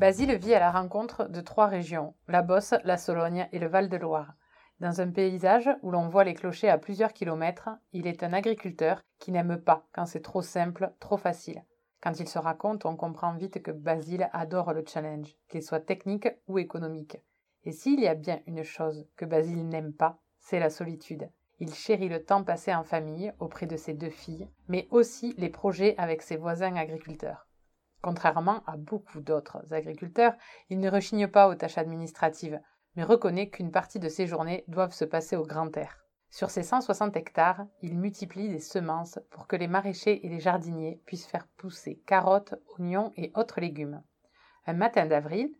Basile vit à la rencontre de trois régions, la Bosse, la Sologne et le Val-de-Loire. Dans un paysage où l'on voit les clochers à plusieurs kilomètres, il est un agriculteur qui n'aime pas quand c'est trop simple, trop facile. Quand il se raconte, on comprend vite que Basile adore le challenge, qu'il soit technique ou économique. Et s'il y a bien une chose que Basile n'aime pas, c'est la solitude. Il chérit le temps passé en famille auprès de ses deux filles, mais aussi les projets avec ses voisins agriculteurs. Contrairement à beaucoup d'autres agriculteurs, il ne rechigne pas aux tâches administratives, mais reconnaît qu'une partie de ses journées doivent se passer au grand air. Sur ses 160 hectares, il multiplie des semences pour que les maraîchers et les jardiniers puissent faire pousser carottes, oignons et autres légumes. Un matin d'avril,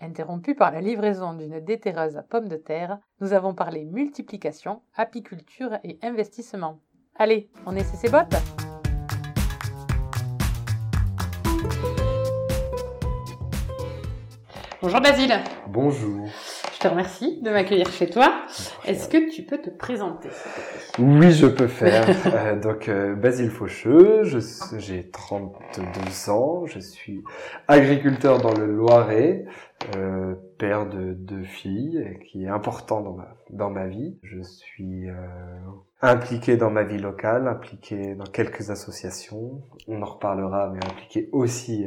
interrompu par la livraison d'une déterreuse à pommes de terre, nous avons parlé multiplication, apiculture et investissement. Allez, on essaie ses bottes? Bonjour Basile. Bonjour. Je te remercie de m'accueillir chez toi. Est-ce que tu peux te présenter Oui, je peux faire. euh, donc, euh, Basile Faucheux, j'ai 32 ans, je suis agriculteur dans le Loiret, euh, père de deux filles, qui est important dans ma, dans ma vie. Je suis impliqué dans ma vie locale, impliqué dans quelques associations, on en reparlera, mais impliqué aussi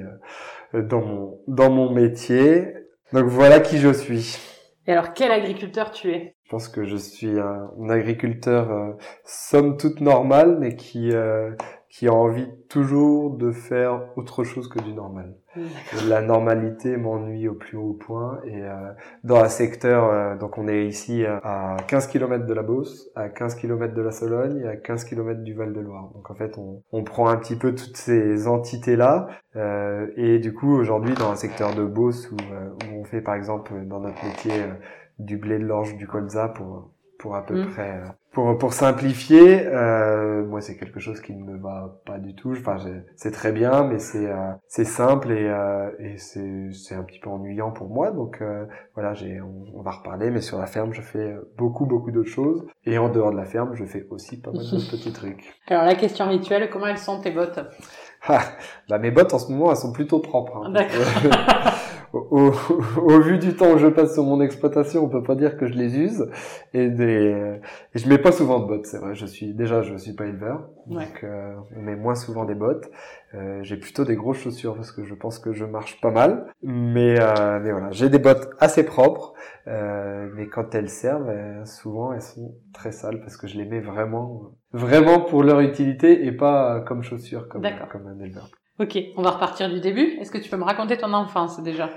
dans mon, dans mon métier. Donc voilà qui je suis. Et alors, quel agriculteur tu es? Je pense que je suis un, agriculteur euh, somme toute normal, mais qui euh, qui a envie toujours de faire autre chose que du normal. La normalité m'ennuie au plus haut point et euh, dans un secteur, euh, donc on est ici à 15 km de la Beauce, à 15 km de la Sologne et à 15 km du Val-de-Loire. Donc en fait, on, on, prend un petit peu toutes ces entités-là euh, et du coup aujourd'hui dans un secteur de Beauce où, où on fait par exemple dans notre métier du blé de l'orge, du colza pour pour à peu mm. près euh, pour pour simplifier euh, moi c'est quelque chose qui ne me va pas du tout enfin c'est très bien mais c'est euh, c'est simple et euh, et c'est c'est un petit peu ennuyant pour moi donc euh, voilà j'ai on, va reparler mais sur la ferme je fais beaucoup beaucoup d'autres choses et en dehors de la ferme je fais aussi pas mal de petits trucs alors la question rituelle comment elles sont tes bottes? Ah, bah mes bottes en ce moment elles sont plutôt propres hein. D'accord. au, au, vu du temps que je passe sur mon exploitation, on peut pas dire que je les use. Et, des, et je mets pas souvent de bottes, c'est vrai. Je suis déjà, je suis pas éleveur, donc euh, on met moins souvent des bottes. Euh, j'ai plutôt des grosses chaussures parce que je pense que je marche pas mal. Mais, euh, mais voilà, j'ai des bottes assez propres, euh, mais quand elles servent, euh, souvent elles sont très sales parce que je les mets vraiment, vraiment pour leur utilité et pas comme chaussures comme, comme un éleveur. Ok, on va repartir du début. Est-ce que tu peux me raconter ton enfance déjà?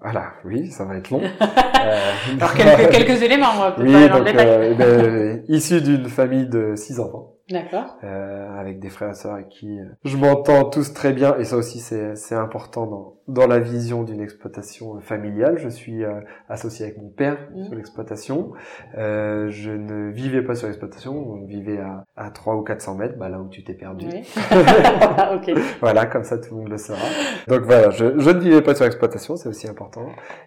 Voilà, oui, ça va être long. euh, Alors quelques, quelques éléments, on va oui, donc, euh, ben, issu d'une famille de six enfants. D'accord. Euh, avec des frères et sœurs avec qui euh, je m'entends tous très bien et ça aussi c'est important dans dans la vision d'une exploitation euh, familiale. Je suis euh, associé avec mon père mmh. sur l'exploitation. Euh, je ne vivais pas sur l'exploitation, on vivait à à 3 ou 400 mètres, bah là où tu t'es perdu. Oui. okay. Voilà, comme ça tout le monde le saura. Donc voilà, je je ne vivais pas sur l'exploitation, c'est aussi important.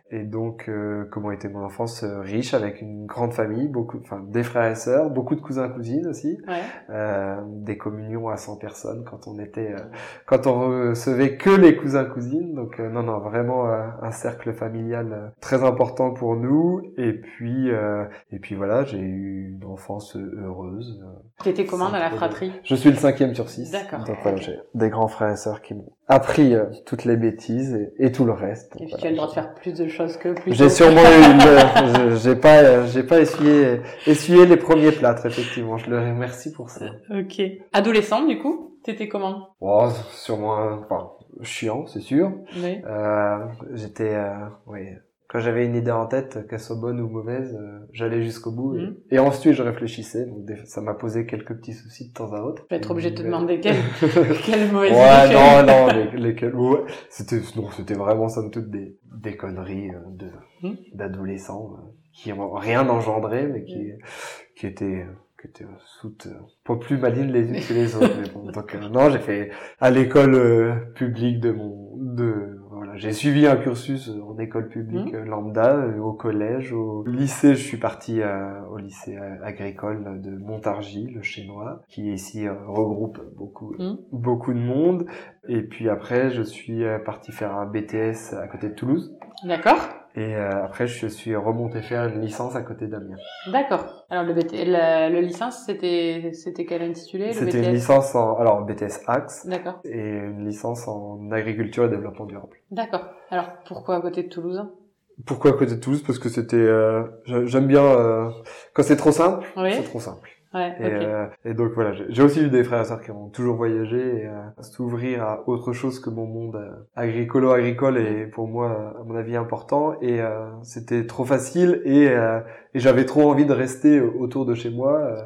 Et donc comment était mon enfance riche avec une grande famille, beaucoup, enfin des frères et sœurs, beaucoup de cousins cousines aussi. Ouais. Euh, des communions à 100 personnes quand on était, euh, quand on recevait que les cousins cousines. Donc euh, non non vraiment un cercle familial très important pour nous. Et puis et puis voilà j'ai eu une enfance heureuse. T'étais comment dans la fratrie? Je suis le cinquième sur six. D'accord. Donc voilà j'ai des grands frères et sœurs qui m'ont appris toutes les bêtises et, tout le reste. Et puis tu as le droit de faire plus de choses que plus. J'ai sûrement eu, j'ai pas, j'ai pas essuyé, essuyé les premiers plâtres effectivement. Je le remercie pour ça. Ok. Adolescent, du coup, t'étais comment? Oh, sûrement, enfin, chiant, c'est sûr. Oui. Euh, j'étais, euh, oui, quand j'avais une idée en tête, qu'elle soit bonne ou mauvaise, euh, j'allais jusqu'au bout. Et, Mhm. et ensuite, je réfléchissais. Donc, des- ça m'a posé quelques petits soucis de temps à autre. Je vais être obligé de te demander quelle, quelle mauvaise ouais, idée non, non, les, lesquels, ouais. C'était, non, c'était vraiment, somme toute, des, des conneries euh, de, Hmm. d'adolescents, euh, qui ont rien engendré, mais qui, qui étaient, qui étaient toutes, euh, pas plus malignes les unes que les autres. mais bon, donc, euh, non, j'ai fait à l'école euh, publique de mon, de, j'ai suivi un cursus en école publique euh, lambda, euh, au collège, au lycée, je suis parti euh, au lycée euh, agricole de Montargis, le chinois, qui ici regroupe beaucoup, Hmm. beaucoup de monde. Et puis après, je suis parti faire un BTS à côté de Toulouse. D'accord. Et euh, après, je suis remonté faire une licence à côté d'Amiens. D'accord. Alors le BT, la, le licence, c'était, c'était quel intitulé le C'était une licence en, alors BTS Axe D'accord. et une licence en agriculture et développement durable. D'accord. Alors pourquoi à côté de Toulouse? Pourquoi à côté de Toulouse? Parce que c'était, euh, j'a- j'aime bien euh, quand c'est trop simple, Oui. c'est trop simple. Ouais. Et, euh, et donc voilà, j'ai aussi eu des frères et sœurs qui ont toujours voyagé et euh, s'ouvrir à autre chose que mon monde euh, agricolo-agricole est pour moi, à mon avis, important. Et euh, c'était trop facile et, euh, et j'avais trop envie de rester autour de chez moi euh,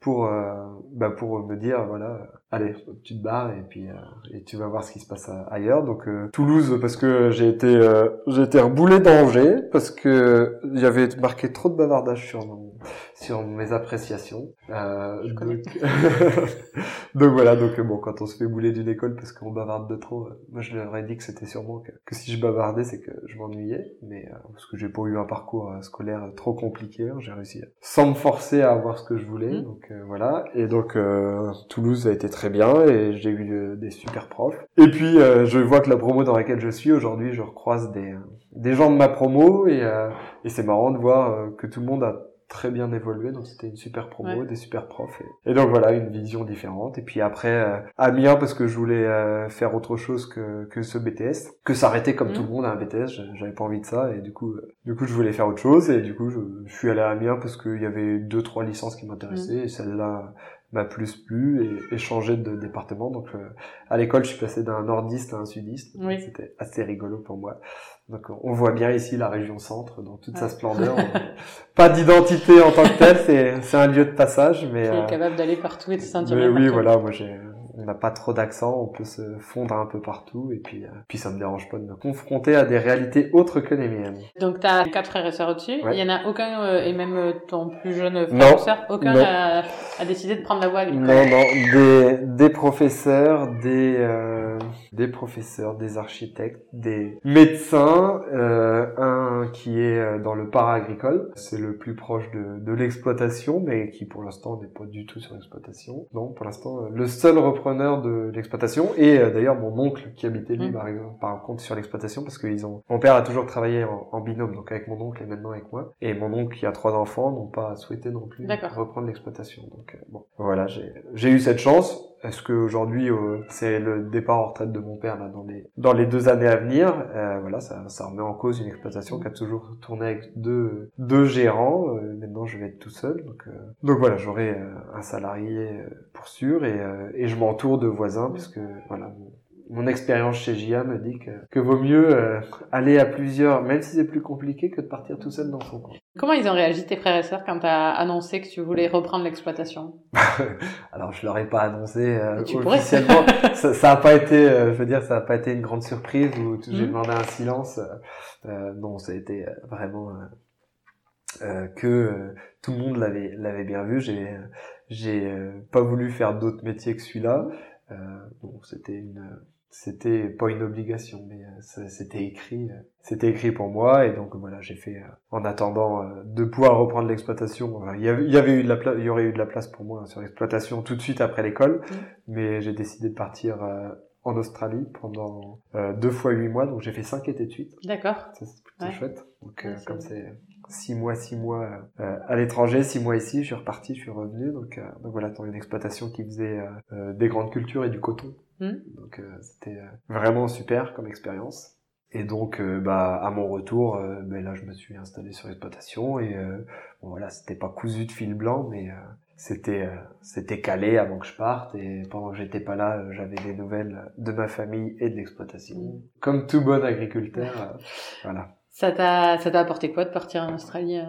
pour, euh, bah, pour me dire, voilà, allez, tu te barres et puis euh, et tu vas voir ce qui se passe a- ailleurs. Donc euh, Toulouse parce que j'ai été euh, j'ai été reboulé d'Angers parce que il y avait marqué trop de bavardage sur mon sur mes appréciations. Euh, donc... donc voilà, donc euh, bon, quand on se fait bouler d'une école parce qu'on bavarde de trop, euh, moi je leur ai dit que c'était sûrement que, que si je bavardais, c'est que je m'ennuyais, mais euh, parce que j'ai pas eu un parcours euh, scolaire trop compliqué, hein, j'ai réussi sans me forcer à avoir ce que je voulais, Mhm. donc euh, voilà. Et donc euh, Toulouse a été très bien et j'ai eu euh, des super profs. Et puis euh, je vois que la promo dans laquelle je suis aujourd'hui, je recroise des des gens de ma promo et euh, et c'est marrant de voir euh, que tout le monde a très bien évolué, donc c'était une super promo, Ouais. des super profs. Et, et donc voilà, une vision différente. Et puis après, euh, Amiens, parce que je voulais euh, faire autre chose que, que ce BTS, que s'arrêter comme Mhm. tout le monde à un BTS, j'a- j'avais pas envie de ça, et du coup, euh, du coup, je voulais faire autre chose, et du coup, je, je suis allé à Amiens parce qu'il y avait deux, trois licences qui m'intéressaient, Mhm. et celle-là m'a plus plu, et, et changé de département. Donc, euh, à l'école, je suis passé d'un nordiste à un sudiste. Oui. C'était assez rigolo pour moi. Donc on voit bien ici la région centre dans toute sa splendeur. pas d'identité en tant que telle, c'est c'est un lieu de passage, mais, Qui euh, est capable d'aller partout et de se sentir mais oui, partout. voilà, moi j'ai on n'a pas trop d'accent, on peut se fondre un peu partout et puis euh, puis ça me dérange pas de me confronter à des réalités autres que les miennes. Donc t'as quatre frères et sœurs au-dessus. Ouais. Il y en a aucun, euh, et même euh, ton plus jeune frère Non. ou sœur, aucun a, a décidé de prendre la voie agricole. Non, non, des, des professeurs, des, euh, des professeurs, des architectes, des médecins, un qui est dans le para-agricole, c'est le plus proche de, de l'exploitation, mais qui pour l'instant n'est pas du tout sur l'exploitation. Non, pour l'instant, le seul de l'exploitation, et euh, d'ailleurs mon oncle qui habitait lui, Mm. par par contre sur l'exploitation, parce qu'ils ont, mon père a toujours travaillé en, en binôme, donc avec mon oncle et maintenant avec moi, et mon oncle qui a trois enfants n'ont pas souhaité non plus reprendre l'exploitation. Donc euh, bon, voilà, j'ai eu cette chance. Est-ce qu'aujourd'hui euh, c'est le départ en retraite de mon père là dans les dans les deux années à venir euh, Voilà, ça ça remet en cause une exploitation qui a toujours tourné avec deux deux gérants. Euh, maintenant, je vais être tout seul. Donc euh, donc voilà, j'aurai euh, un salarié euh, pour sûr et et je m'entoure de voisins puisque voilà. Mon- expérience chez JA me dit que, que vaut mieux euh, aller à plusieurs, même si c'est plus compliqué que de partir tout seul dans son coin. Comment ils ont réagi tes frères et sœurs quand t'as annoncé que tu voulais reprendre l'exploitation? Alors je leur ai pas annoncé euh, tu officiellement. ça, ça a pas été, euh, je veux dire, ça a pas été une grande surprise où t- j'ai demandé un silence. euh, non, ça a été euh, vraiment euh, que tout le monde l'avait l'avait bien vu. J'ai j'ai pas voulu faire d'autres métiers que celui-là. Euh, bon, c'était une c'était pas une obligation, mais euh, c'était écrit, euh, c'était écrit pour moi, et donc voilà, j'ai fait, euh, en attendant de pouvoir reprendre l'exploitation, il y avait, il y avait eu de la place, il y aurait eu de la place pour moi hein, sur l'exploitation tout de suite après l'école, mais j'ai décidé de partir en Australie pendant deux fois huit mois, donc j'ai fait cinq étés de suite, D'accord. ça c'est plutôt Ouais. chouette. Donc Ouais, comme c'est six mois, six mois euh, à l'étranger, six mois ici, je suis reparti, je suis revenu, donc, euh, donc voilà, dans une exploitation qui faisait euh, euh, des grandes cultures et du coton. Mhm. Donc euh, c'était euh, vraiment super comme expérience. Et donc bah à mon retour, ben là je me suis installé sur l'exploitation et euh, bon voilà c'était pas cousu de fil blanc mais euh, c'était euh, c'était calé avant que je parte et pendant que j'étais pas là j'avais des nouvelles de ma famille et de l'exploitation. Mhm. Comme tout bon agriculteur, voilà. Ça t'a, ça t'a apporté quoi de partir en Australie euh?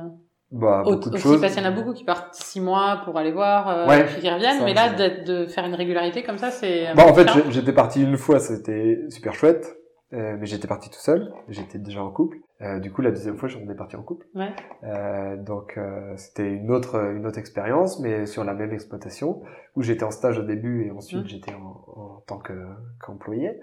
Bah, beaucoup de aussi choses. parce qu'il y en a beaucoup qui partent six mois pour aller voir, euh, Ouais, puis qui reviennent, mais là, de, de faire une régularité comme ça, c'est... Bah, en fait, j'étais parti une fois, c'était super chouette. euh, mais j'étais parti tout seul, j'étais déjà en couple. Euh, du coup, la deuxième fois, on est parti en couple. Ouais. Euh, donc, euh, c'était une autre une autre expérience, mais sur la même exploitation où j'étais en stage au début et ensuite Mm. j'étais en, en tant que qu'employé.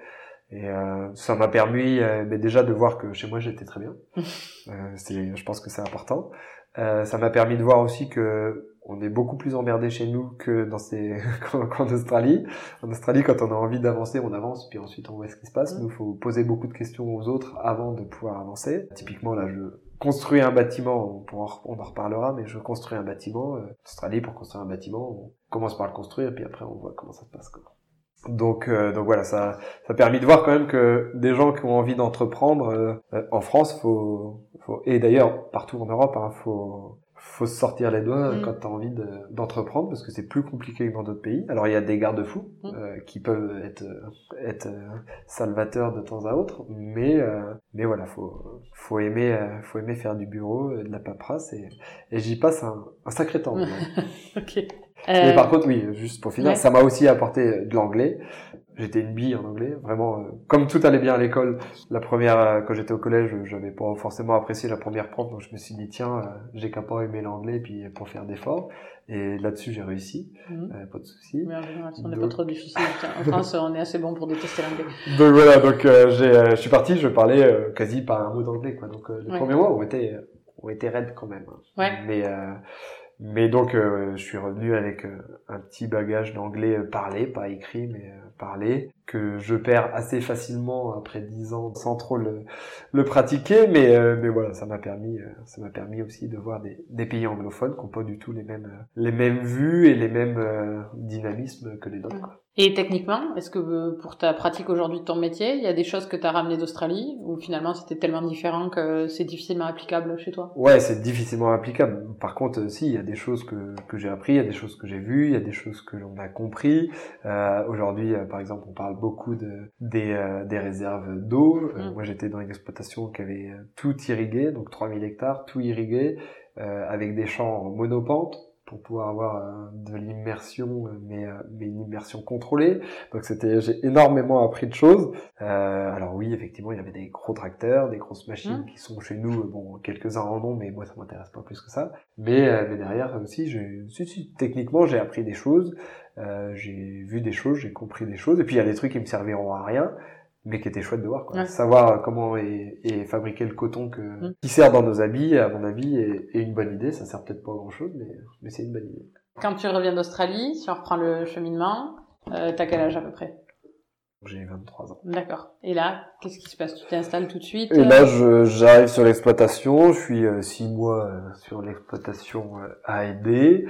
Et euh, ça m'a permis euh, mais déjà de voir que chez moi j'étais très bien. Euh, je pense que c'est important. Euh, ça m'a permis de voir aussi que on est beaucoup plus emmerdé chez nous que dans ces qu'en Australie. En Australie, quand on a envie d'avancer, on avance, puis ensuite on voit ce qui se passe. Mm. Nous, faut poser beaucoup de questions aux autres avant de pouvoir avancer. Typiquement, là, je construis un bâtiment. On, en- reparlera, mais je construis un bâtiment. Euh, en Australie, pour construire un bâtiment, on commence par le construire, puis après, on voit comment ça se passe. Quoi. Donc, euh, donc voilà, ça, ça a permis de voir quand même que des gens qui ont envie d'entreprendre euh, euh, en France, faut, faut et d'ailleurs partout en Europe, hein, faut, faut se sortir les doigts Mm. quand tu as envie de- d'entreprendre parce que c'est plus compliqué que dans d'autres pays. Alors il y a des garde-fous Mm. euh, qui peuvent être être euh, salvateurs de temps à autre, mais euh, mais voilà, faut faut aimer euh, faut aimer faire du bureau, de la paperasse et, et j'y passe un, un sacré temps. Ok. Mais Euh, par contre, oui, juste pour finir, ouais. ça m'a aussi apporté de l'anglais. J'étais une bille en anglais, vraiment. euh, comme tout allait bien à l'école, la première, euh, quand j'étais au collège, j'avais pas forcément apprécié la première prof, donc je me suis dit tiens, euh, j'ai qu'à pas aimer l'anglais, puis pour faire d'efforts. Et là-dessus, j'ai réussi, mhm. pas de souci. Mais en on n'est Donc- pas trop difficile. En France, on est assez bon pour détester l'anglais. Donc voilà, donc je suis parti, je parlais quasi pas un mot d'anglais, quoi. Donc les Ouais. premiers mois ont été, ont été raides quand même. hein. Ouais. Mais mais donc euh, je suis revenu avec euh, un petit bagage d'anglais euh, parlé, pas écrit, mais euh, parlé, que je perds assez facilement après dix ans sans trop le, le pratiquer. Mais euh, mais voilà, ça m'a permis, ça m'a permis aussi de voir des, des pays anglophones qui n'ont pas du tout les mêmes les mêmes vues et les mêmes dynamismes que les nôtres. Et techniquement, est-ce que euh, pour ta pratique aujourd'hui de ton métier, il y a des choses que tu as ramenées d'Australie ou finalement c'était tellement différent que c'est difficilement applicable chez toi? Ouais, c'est difficilement applicable. Par contre, si, il y a des choses que, que j'ai appris, il y a des choses que j'ai vues, il y a des choses que l'on a compris. Euh, Aujourd'hui, euh, par exemple, on parle beaucoup de, des, euh, des réserves d'eau. Euh, Mm. Moi, j'étais dans une exploitation qui avait tout irrigué, donc 3000 hectares, tout irrigué, euh, avec des champs en monopente pour pouvoir avoir euh, de l'immersion, euh, mais, euh, mais une immersion contrôlée. Donc c'était, j'ai énormément appris de choses. Euh, alors oui, effectivement, il y avait des gros tracteurs, des grosses machines Mm. qui sont chez nous, bon, quelques-uns en ont, mais moi ça m'intéresse pas plus que ça. Mais, euh, mais derrière aussi, j'ai, si, si, techniquement, j'ai appris des choses, euh, j'ai vu des choses, j'ai compris des choses, et puis il y a des trucs qui me serviront à rien, mais qui étaient chouettes de voir. Quoi. Ouais. Savoir comment est, est fabriqué le coton que, Mm. qui sert dans nos habits, à mon avis, est, est une bonne idée. Ça sert peut-être pas à grand-chose, mais, mais c'est une bonne idée. Quand tu reviens d'Australie, si on reprend le cheminement, euh, t'as quel âge à peu près? J'ai 23 ans. D'accord. Et là, qu'est-ce qui se passe? Tu t'installes tout de suite Et là, je- j'arrive sur l'exploitation. Je suis euh, six mois euh, sur l'exploitation euh, à aider.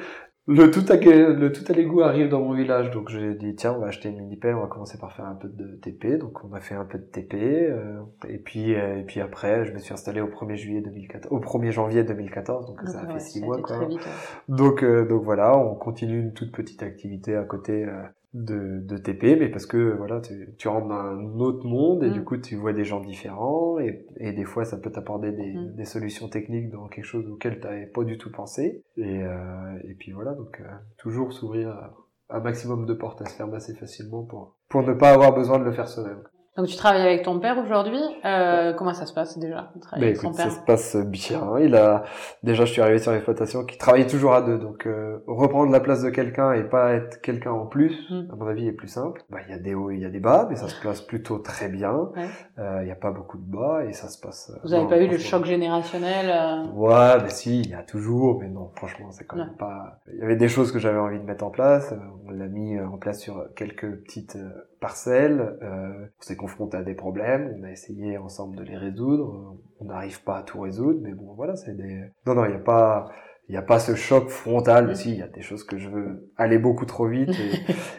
Le tout à le tout à l'égout arrive dans mon village, donc j'ai dit tiens, on va acheter une mini pelle, on va commencer par faire un peu de TP. Donc on a fait un peu de TP, euh, et puis euh, et puis après, je me suis installé au 1er juillet 2014, au 1er janvier 2014, donc ça a Ouais, fait six mois quoi. très vite. ouais. Donc, euh, donc voilà, on continue une toute petite activité à côté euh, de, de TP, mais parce que voilà, tu, tu rentres dans un autre monde et Mm. du coup tu vois des gens différents et, et des fois ça peut t'apporter des, Mm. des solutions techniques dans quelque chose auquel tu n'avais pas du tout pensé. Et, euh, et puis voilà, donc euh, toujours s'ouvrir un maximum de portes à se fermer assez facilement pour, pour ne pas avoir besoin de le faire soi-même. Donc tu travailles avec ton père aujourd'hui. Euh, comment ça se passe déjà Bah, avec son écoute, père ça se passe bien. Il a déjà, je suis arrivé sur l'exploitation qui travaillait toujours à deux, donc euh, reprendre la place de quelqu'un et pas être quelqu'un en plus, Mm. à mon avis, est plus simple. Bah, il y a des hauts, et il y a des bas, mais ça se place plutôt très bien. Ouais. Euh, Il n'y a pas beaucoup de bas et ça se passe. euh, Vous avez non, pas eu le choc générationnel euh, Ouais, mais si, il y a toujours, mais non, franchement, c'est quand Ouais. même pas. Il y avait des choses que j'avais envie de mettre en place. euh, On l'a mis en place sur quelques petites parcelles. euh, on s'est confronté à des problèmes. On a essayé ensemble de les résoudre. On n'arrive pas à tout résoudre, mais bon, voilà, c'est des. Non, non, il n'y a pas. Il n'y a pas ce choc frontal. Mm. Si, il y a des choses que je veux aller beaucoup trop vite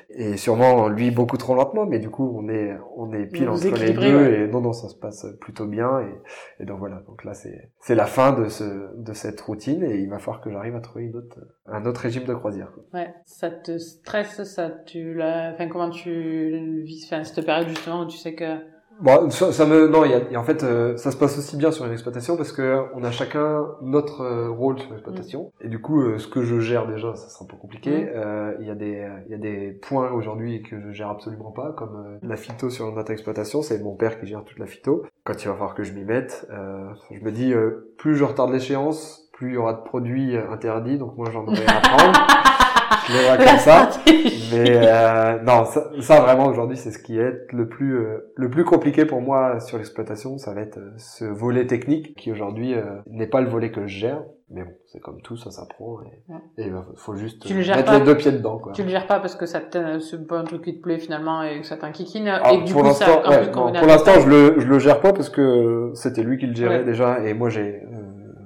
et, et sûrement lui beaucoup trop lentement. Mais du coup, on est on est pile Vous entre les deux ouais. et non non, ça se passe plutôt bien et, et donc voilà. Donc là, c'est c'est la fin de ce de cette routine et il va falloir que j'arrive à trouver une autre un autre régime de croisière. quoi. Ouais, ça te stresse, ça tu la, enfin comment tu vis, enfin cette période justement où tu sais que Bon, ça, ça me non, il y a, en fait, euh, ça se passe aussi bien sur une exploitation parce que on a chacun notre euh, rôle sur l'exploitation. Et du coup, euh, ce que je gère déjà, ça sera un peu compliqué. Mm. Il y a des, il y a des points aujourd'hui que je gère absolument pas, comme la phyto sur notre exploitation. C'est mon père qui gère toute la phyto. Quand il va falloir que je m'y mette, je me dis, plus je retarde l'échéance, plus il y aura de produits interdits. Donc moi, j'en aurai à prendre. je vois comme ça. Mais euh, non, ça, ça vraiment aujourd'hui, c'est ce qui est le plus euh, le plus compliqué pour moi sur l'exploitation. Ça va être euh, ce volet technique qui aujourd'hui euh, n'est pas le volet que je gère. Mais bon, c'est comme tout, ça s'apprend et Ouais. et il faut juste Tu le gères mettre pas. les deux pieds dedans. Quoi. Tu le gères pas parce que ça te, c'est pas un truc qui te plaît finalement et que ça t'inquiquine. Alors, et que du pour l'instant, ouais, pour l'instant, je le je le gère pas parce que c'était lui qui le gérait Ouais. déjà et moi j'ai euh,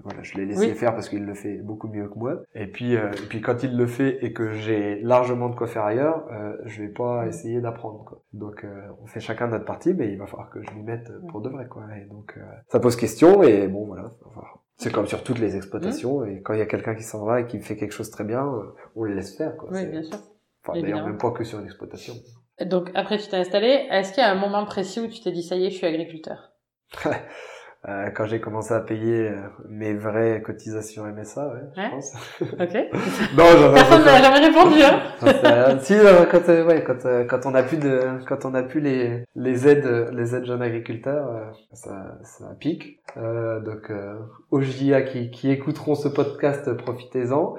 voilà, je l'ai laissé Oui. faire parce qu'il le fait beaucoup mieux que moi. Et puis euh, et puis quand il le fait et que j'ai largement de quoi faire ailleurs, euh, je vais pas essayer d'apprendre quoi. Donc euh, on fait chacun notre partie mais il va falloir que je m'y mette pour de vrai quoi. Et donc euh, ça pose question et bon voilà, enfin, c'est comme sur toutes les exploitations et quand il y a quelqu'un qui s'en va et qui fait quelque chose très bien, euh, on le laisse faire quoi. Oui, bien sûr. Enfin, d'ailleurs même pas que sur une exploitation. Donc après, tu t'es installé. Est-ce qu'il y a un moment précis où tu t'es dit ça y est, je suis agriculteur? Euh, quand j'ai commencé à payer euh, mes vraies cotisations MSA, ouais, je Ouais. pense. Ok. non, j'en Personne n'a jamais répondu. Hein si, euh, quand, euh, ouais, quand, euh, quand on a plus de, quand on a plus les, les aides, les aides jeunes agriculteurs, euh, ça, ça pique. Euh, donc, euh, aux JA qui, qui écouteront ce podcast, profitez-en.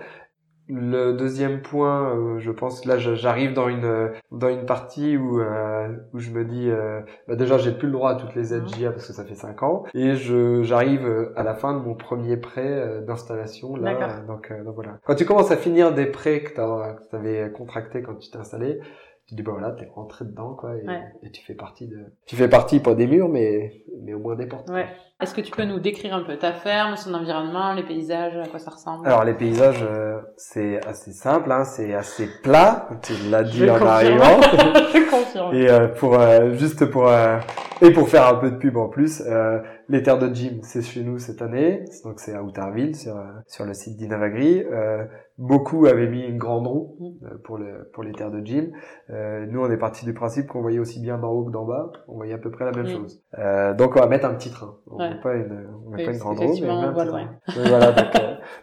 Le deuxième point, euh, je pense là, j'arrive dans une, euh, dans une partie où, euh, où je me dis, euh, bah déjà, j'ai plus le droit à toutes les aides Mhm. JA parce que ça fait cinq ans, et je, j'arrive euh, à la fin de mon premier prêt euh, d'installation là. Donc, euh, donc voilà. Quand tu commences à finir des prêts que tu avais contractés quand tu t'es installé, tu dis bah voilà, t'es rentré dedans quoi, et, Ouais. et tu fais partie de, tu fais partie pas des murs, mais mais au moins des portes. Ouais. Est-ce que tu peux nous décrire un peu ta ferme, son environnement, les paysages, à quoi ça ressemble? Alors les paysages, euh, c'est assez simple, hein, c'est assez plat. Tu l'as dit Je en confirme. arrivant. Je confirme. Et euh, pour euh, juste pour euh, et pour faire un peu de pub en plus, euh, les terres de gym, c'est chez nous cette année, donc c'est à Outarville sur euh, sur le site d'Inavagri. Euh, beaucoup avaient mis une grande roue euh, pour le pour les terres de gym. Euh, nous on est parti du principe qu'on voyait aussi bien d'en haut que d'en bas, on voyait à peu près la même Mm. chose. Euh, donc on va mettre un petit train. On Ouais. met pas une on met Oui, pas une grande roue, mais on met un petit train. Oui, voilà, donc,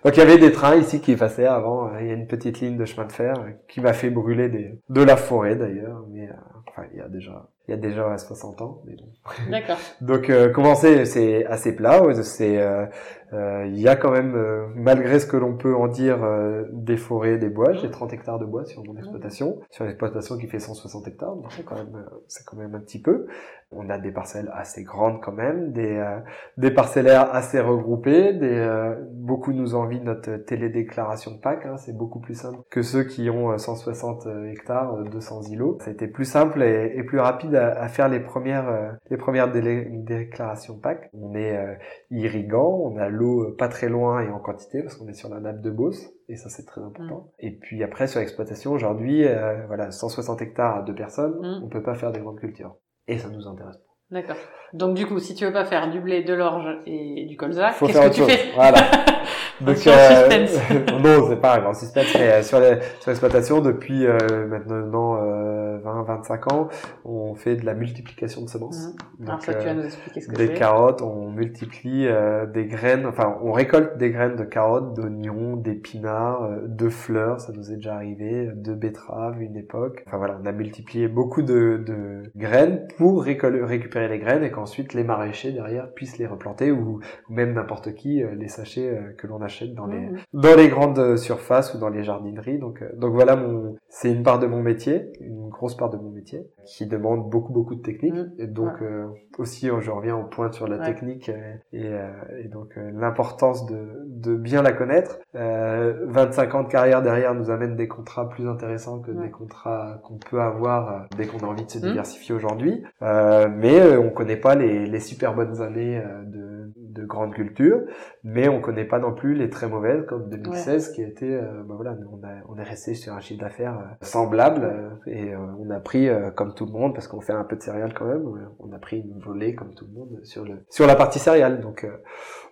donc il y avait des trains ici qui passaient avant. Il y a une petite ligne de chemin de fer qui m'a fait brûler des, de la forêt d'ailleurs. Mais enfin, il y a déjà, il y a déjà 60 ans. Mais bon. D'accord. Donc euh, comment c'est assez plat. C'est, euh, euh, il y a quand même, euh, malgré ce que l'on peut en dire, euh, des forêts, des bois. J'ai 30 hectares de bois sur mon exploitation, sur une exploitation qui fait 160 hectares. Donc c'est quand même, euh, c'est quand même un petit peu. On a des parcelles assez grandes quand même, des, euh, des parcellaires assez regroupés, des, euh, beaucoup nous envient notre télédéclaration de PAC, hein, c'est beaucoup plus simple que ceux qui ont euh, 160 hectares, euh, 200 îlots. Ça a été plus simple et, et plus rapide à, à faire les premières, euh, les premières délé- déclarations PAC. On est euh, irrigant, on a l'eau euh, pas très loin et en quantité parce qu'on est sur la nappe de Beauce et ça c'est très important. Et puis après sur l'exploitation aujourd'hui, euh, voilà 160 hectares à deux personnes, Mm. on peut pas faire des grandes cultures et ça nous intéresse pas. D'accord. Donc du coup, si tu veux pas faire du blé, de l'orge et du colza, Faut qu'est-ce faire que autre tu chose. fais Voilà. Donc, Attention, suspense. non, c'est pas un grand suspense, mais euh, sur l'exploitation, depuis euh, maintenant euh, 20-25 ans, on fait de la multiplication de semences. Mhm. Donc, tu vas euh, nous expliquer ce que des carottes, on multiplie euh, des graines, enfin on récolte des graines de carottes, d'oignons, d'épinards, euh, de fleurs, ça nous est déjà arrivé, de betteraves une époque. Enfin voilà, on a multiplié beaucoup de, de graines pour récupérer les graines et qu'ensuite les maraîchers derrière puissent les replanter ou, ou même n'importe qui les sachets que l'on achète dans les Mhm. dans les grandes surfaces ou dans les jardineries. Donc, donc voilà, mon, c'est une part de mon métier, une grosse part de mon métier, qui demande beaucoup beaucoup de technique. Mhm. Et donc Ouais. euh, aussi, euh, je reviens au point sur la Ouais. technique euh, et, euh, et donc euh, l'importance de, de bien la connaître. Euh, 25 ans de carrière derrière nous amène des contrats plus intéressants que Ouais. des contrats qu'on peut avoir dès qu'on a envie de se Mhm. diversifier aujourd'hui. Mais on connaît pas les, les super bonnes années de, de grande culture mais on connaît pas non plus les très mauvaises comme 2016 qui a été euh, bah voilà on a on est resté sur un chiffre d'affaires euh, semblable euh, et euh, on a pris euh, comme tout le monde parce qu'on fait un peu de céréales quand même on a pris une volée comme tout le monde sur le sur la partie céréales donc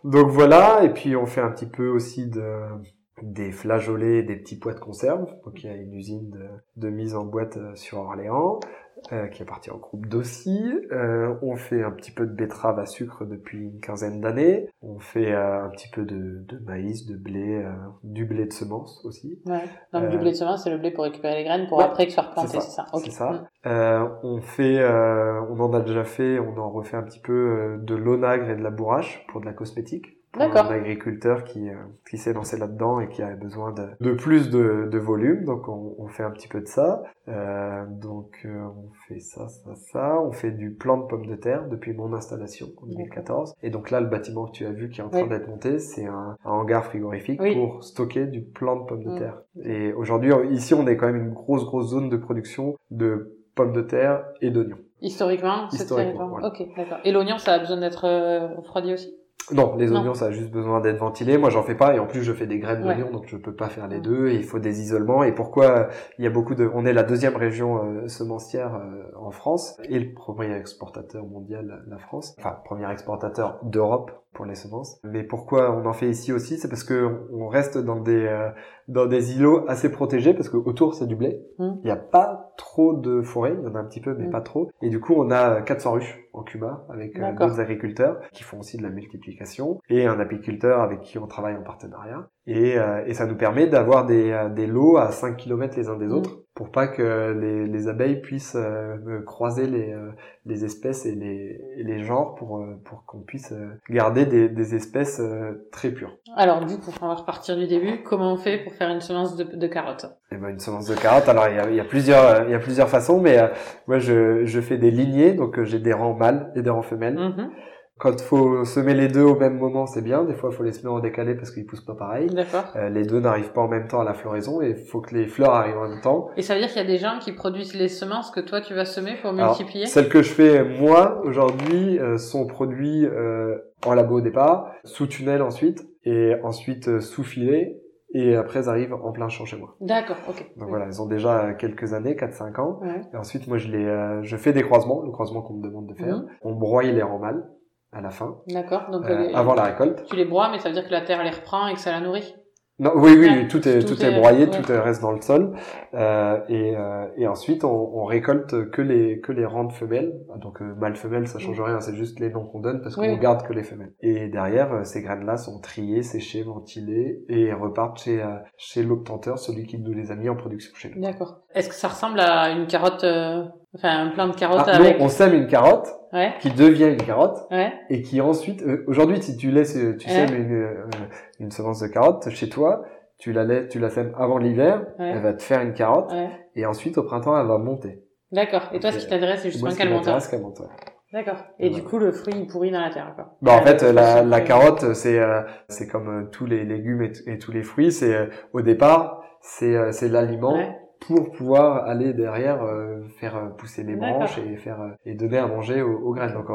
donc voilà et puis on fait un petit peu aussi de des flageolets et des petits pois de conserve. Donc il y a une usine de, de mise en boîte sur Orléans euh, qui est partie en groupe d'aussi. Euh, on fait un petit peu de betterave à sucre depuis une quinzaine d'années. On fait euh, un petit peu de, de maïs, de blé, euh, du blé de semence aussi. Ouais. Donc du blé de semence, c'est le blé pour récupérer les graines pour après que soit replanté, c'est ça. C'est ça. Mm. on fait, on en a déjà fait, on en refait un petit peu de l'onagre et de la bourrache pour de la cosmétique pour un agriculteur qui, euh, qui s'est lancé là-dedans et qui a besoin de, de plus de, de, volume. Donc on, on, fait un petit peu de ça. Euh, donc euh, on fait ça, ça, ça. On fait du plant de pommes de terre depuis mon installation en 2014. Et donc là, le bâtiment que tu as vu qui est en train d'être monté, c'est un, un, hangar frigorifique pour stocker du plant de pommes de mm. terre. Et aujourd'hui, ici, on est quand même une grosse, grosse zone de production de pommes de terre et d'oignons. Historiquement, Historiquement Ok, d'accord. Et l'oignon, ça a besoin d'être euh, refroidi aussi? Non, les oignons, ça a juste besoin d'être ventilé. Moi, j'en fais pas, et en plus, je fais des graines d'oignons, donc je peux pas faire les deux. Et il faut des isolements. Et pourquoi il y a beaucoup de, on est la deuxième région euh, semencière euh, en France et le premier exportateur mondial, la France. Enfin, premier exportateur d'Europe pour les semences. Mais pourquoi on en fait ici aussi, c'est parce que on reste dans des euh, dans des îlots assez protégés parce que autour c'est du blé. Mmh. Il n'y a pas trop de forêt, il y en a un petit peu mais mmh. pas trop. Et du coup on a 400 ruches en Cuba avec euh, d'autres agriculteurs qui font aussi de la multiplication et un apiculteur avec qui on travaille en partenariat. Et, euh, et ça nous permet d'avoir des, euh, des lots à 5 km les uns des mmh. autres pour pas que les, les abeilles puissent croiser les, les espèces et les, et les genres pour, pour qu'on puisse garder des, des espèces très pures. Alors du coup, on va repartir du début. Comment on fait pour faire une semence de, de carottes? Eh ben, Une semence de carottes, alors il y a, il y a plusieurs, il y a plusieurs façons, mais moi je, je fais des lignées, donc j'ai des rangs mâles et des rangs femelles. Mm-hmm. Quand il faut semer les deux au même moment, c'est bien. Des fois, il faut les semer en décalé parce qu'ils poussent pas pareil. Euh, les deux n'arrivent pas en même temps à la floraison et il faut que les fleurs arrivent en même temps. Et ça veut dire qu'il y a des gens qui produisent les semences que toi tu vas semer pour multiplier? Celles que je fais moi aujourd'hui euh, sont produites euh, en labo au départ, sous tunnel ensuite et ensuite euh, sous filet et après elles arrivent en plein champ chez moi. D'accord, ok. Donc voilà, elles ont déjà quelques années, 4-5 ans. Et ensuite, moi, je les, euh, je fais des croisements, le croisement qu'on me demande de faire. Mhm. On broie les rangs mâles à la fin. D'accord. Donc euh, avant la récolte. Tu les broies, mais ça veut dire que la terre les reprend et que ça la nourrit. Non, oui, oui, tout est tout, est, broyé, tout reste dans le sol, euh, et, euh, et ensuite on, on, récolte que les que les rangs femelles. Donc euh, mâle femelle, ça change rien, c'est juste les noms qu'on donne parce qu'on garde que les femelles. Et derrière, euh, ces graines-là sont triées, séchées, ventilées et repartent chez euh, chez l'obtenteur, celui qui nous les a mis en production chez nous. D'accord. Est-ce que ça ressemble à une carotte, enfin un plant de carotte ah, avec. non, on sème une carotte qui devient une carotte et qui ensuite euh, aujourd'hui si tu laisses tu sèmes une, euh, une semence de carotte chez toi tu la laisses tu la sèmes avant l'hiver elle va te faire une carotte et ensuite au printemps elle va monter. D'accord. Et toi ce qui t'intéresse c'est justement qu'elle monte D'accord. Et du coup, le fruit il pourrit dans la terre, quoi. Bah, en fait, la, la carotte, c'est euh, c'est comme tous les légumes et, et tous les fruits. C'est au départ, c'est c'est l'aliment pour pouvoir aller derrière euh, faire euh, pousser les branches et faire euh, et donner à manger aux, graines. Donc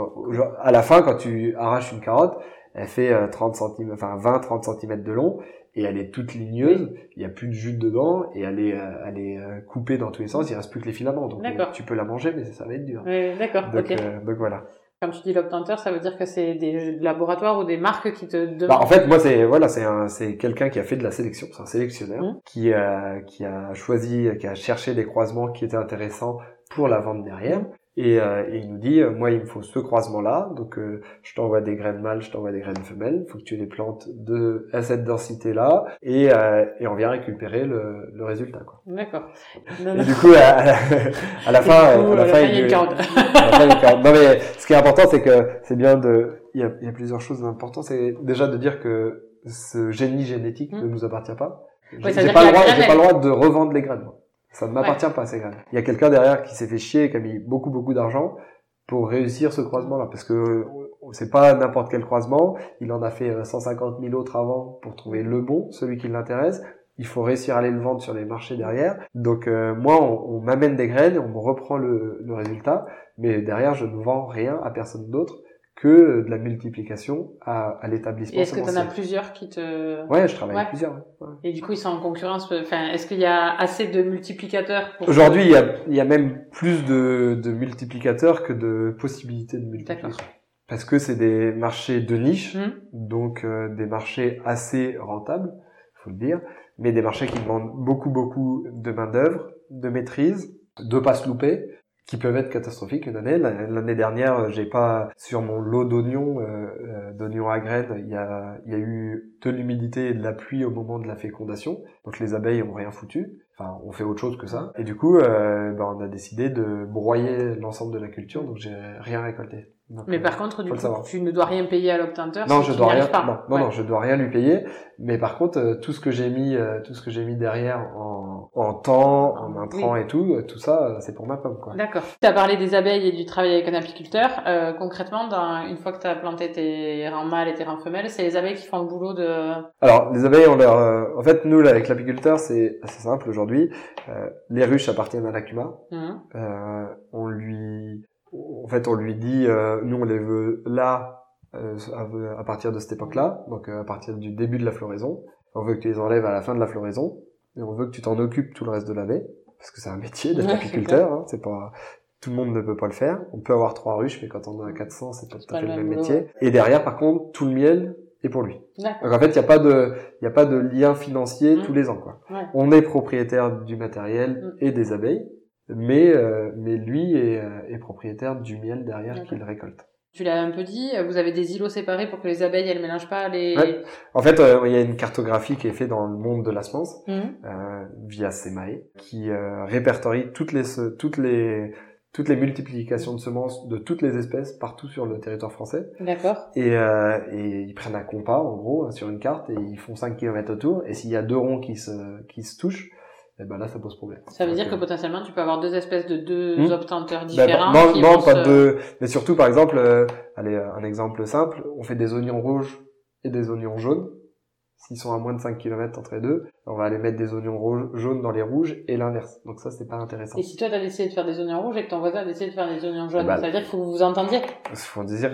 à la fin quand tu arraches une carotte, elle fait 30 cm enfin 20 30 cm de long et elle est toute ligneuse, il y a plus de jus dedans et elle est elle est coupée dans tous les sens, il reste plus que les filaments. Donc tu peux la manger mais ça va être dur. d'accord. Donc, donc voilà. Quand tu dis l'obtenteur, ça veut dire que c'est des laboratoires ou des marques qui te demandent. Bah, en fait, moi, c'est voilà, c'est c'est quelqu'un qui a fait de la sélection, c'est un sélectionneur mmh. qui a, qui a choisi, qui a cherché des croisements qui étaient intéressants pour la vente derrière. Et, euh, et, il nous dit, euh, moi, il me faut ce croisement-là, donc euh, je t'envoie des graines mâles, je t'envoie des graines femelles, il faut que tu les plantes de, à cette densité-là, et, et on vient récupérer le, le résultat. quoi. D'accord. Et du coup, à, à, la fin, à la fin, il y a une carotte. non mais ce qui est important, c'est que c'est bien de, il y a, il y a plusieurs choses importantes, c'est déjà de dire que ce génie génétique mmh. ne nous appartient pas. j'ai pas, le droit, j'ai pas le droit de revendre les graines. Moi. Ça ne m'appartient pas, ces graines. Il y a quelqu'un derrière qui s'est fait chier, qui a mis beaucoup, beaucoup d'argent pour réussir ce croisement-là. Parce que c'est pas n'importe quel croisement. Il en a fait 150 euh, 000 autres avant pour trouver le bon, celui qui l'intéresse. Il faut réussir à aller le vendre sur les marchés derrière. Donc euh, moi, on, m'amène des graines, on me reprend le, le résultat, mais derrière, je ne vends rien à personne d'autre que de la multiplication à, à l'établissement. Est-ce que tu en as plusieurs qui te... Ouais, je travaille avec plusieurs. Ouais. Et du coup, ils sont en concurrence. Enfin, est-ce qu'il y a assez de multiplicateurs pour... Aujourd'hui, il y a, il y a même plus de, de multiplicateurs que de possibilités de multiplication. Parce que c'est des marchés de niche, mmh. donc euh, des marchés assez rentables faut le dire, mais des marchés qui demandent beaucoup, beaucoup de main-d'œuvre, de maîtrise, de pas se louper, qui peuvent être catastrophiques une année. L'année dernière, j'ai pas sur mon lot d'oignons, euh, euh, d'oignons à graines, il y a, y a eu de l'humidité et de la pluie au moment de la fécondation, donc les abeilles ont rien foutu. Enfin, on fait autre chose que ça. Et du coup, euh, ben, on a décidé de broyer l'ensemble de la culture, donc j'ai rien récolté. Mais par contre, du coup, tu ne dois rien payer à l'obtenteur. Non, je dois rien. Pas. Non, non, non, je dois rien lui payer. Mais par contre, tout ce que j'ai mis, tout ce que j'ai mis derrière en en temps, en intrant et tout, tout ça, c'est pour ma pomme, quoi. D'accord. Tu as parlé des abeilles et du travail avec un apiculteur. Euh, concrètement, dans, une fois que tu as planté tes rangs mâles et tes rangs femelles, c'est les abeilles qui font le boulot de... Alors, les abeilles, on leur... Euh, en fait, nous, là, avec l'apiculteur, c'est assez simple aujourd'hui. Euh, les ruches appartiennent à l'ACUMA. Mmh. Euh, on lui... En fait, on lui dit, euh, nous, on les veut là, à partir de cette époque-là, donc à partir du début de la floraison. On veut que tu les enlèves à la fin de la floraison et on veut que tu t'en occupes tout le reste de l'année, parce que c'est un métier d'être apiculteur, hein, c'est pas tout le monde ne peut pas le faire. On peut avoir trois ruches, mais quand on en a 400, c'est pas tout à fait le même métier. Et derrière, par contre, tout le miel est pour lui. Donc en fait, il n'y a pas de, il a pas de lien financier mmh. tous les ans, quoi. On est propriétaire du matériel mmh. et des abeilles, mais euh, mais lui est, euh, est, propriétaire du miel derrière qu'il récolte. Tu l'as un peu dit, vous avez des îlots séparés pour que les abeilles elles mélangent pas les. Ouais. En fait, euh, il y a une cartographie qui est faite dans le monde de la semence mmh. euh, via SEMAE qui euh, répertorie toutes les toutes les toutes les multiplications de semences de toutes les espèces partout sur le territoire français. D'accord. Et, euh, et ils prennent un compas en gros sur une carte et ils font 5 km autour et s'il y a deux ronds qui se qui se touchent, eh ben là ça pose problème. Ça veut dire que potentiellement tu peux avoir deux espèces de deux hmm obtenteurs ben, différents. non, non pas deux, mais surtout par exemple, euh, allez un exemple simple, on fait des oignons rouges et des oignons jaunes. S'ils sont à moins de 5 km entre les deux, on va aller mettre des oignons rouges, jaunes dans les rouges et l'inverse. Donc ça, c'est pas intéressant. Et si toi, t'as décidé de faire des oignons rouges et que ton voisin a décidé de faire des oignons jaunes, eh ben, ça veut dire qu'il faut que vous vous entendiez Il faut dire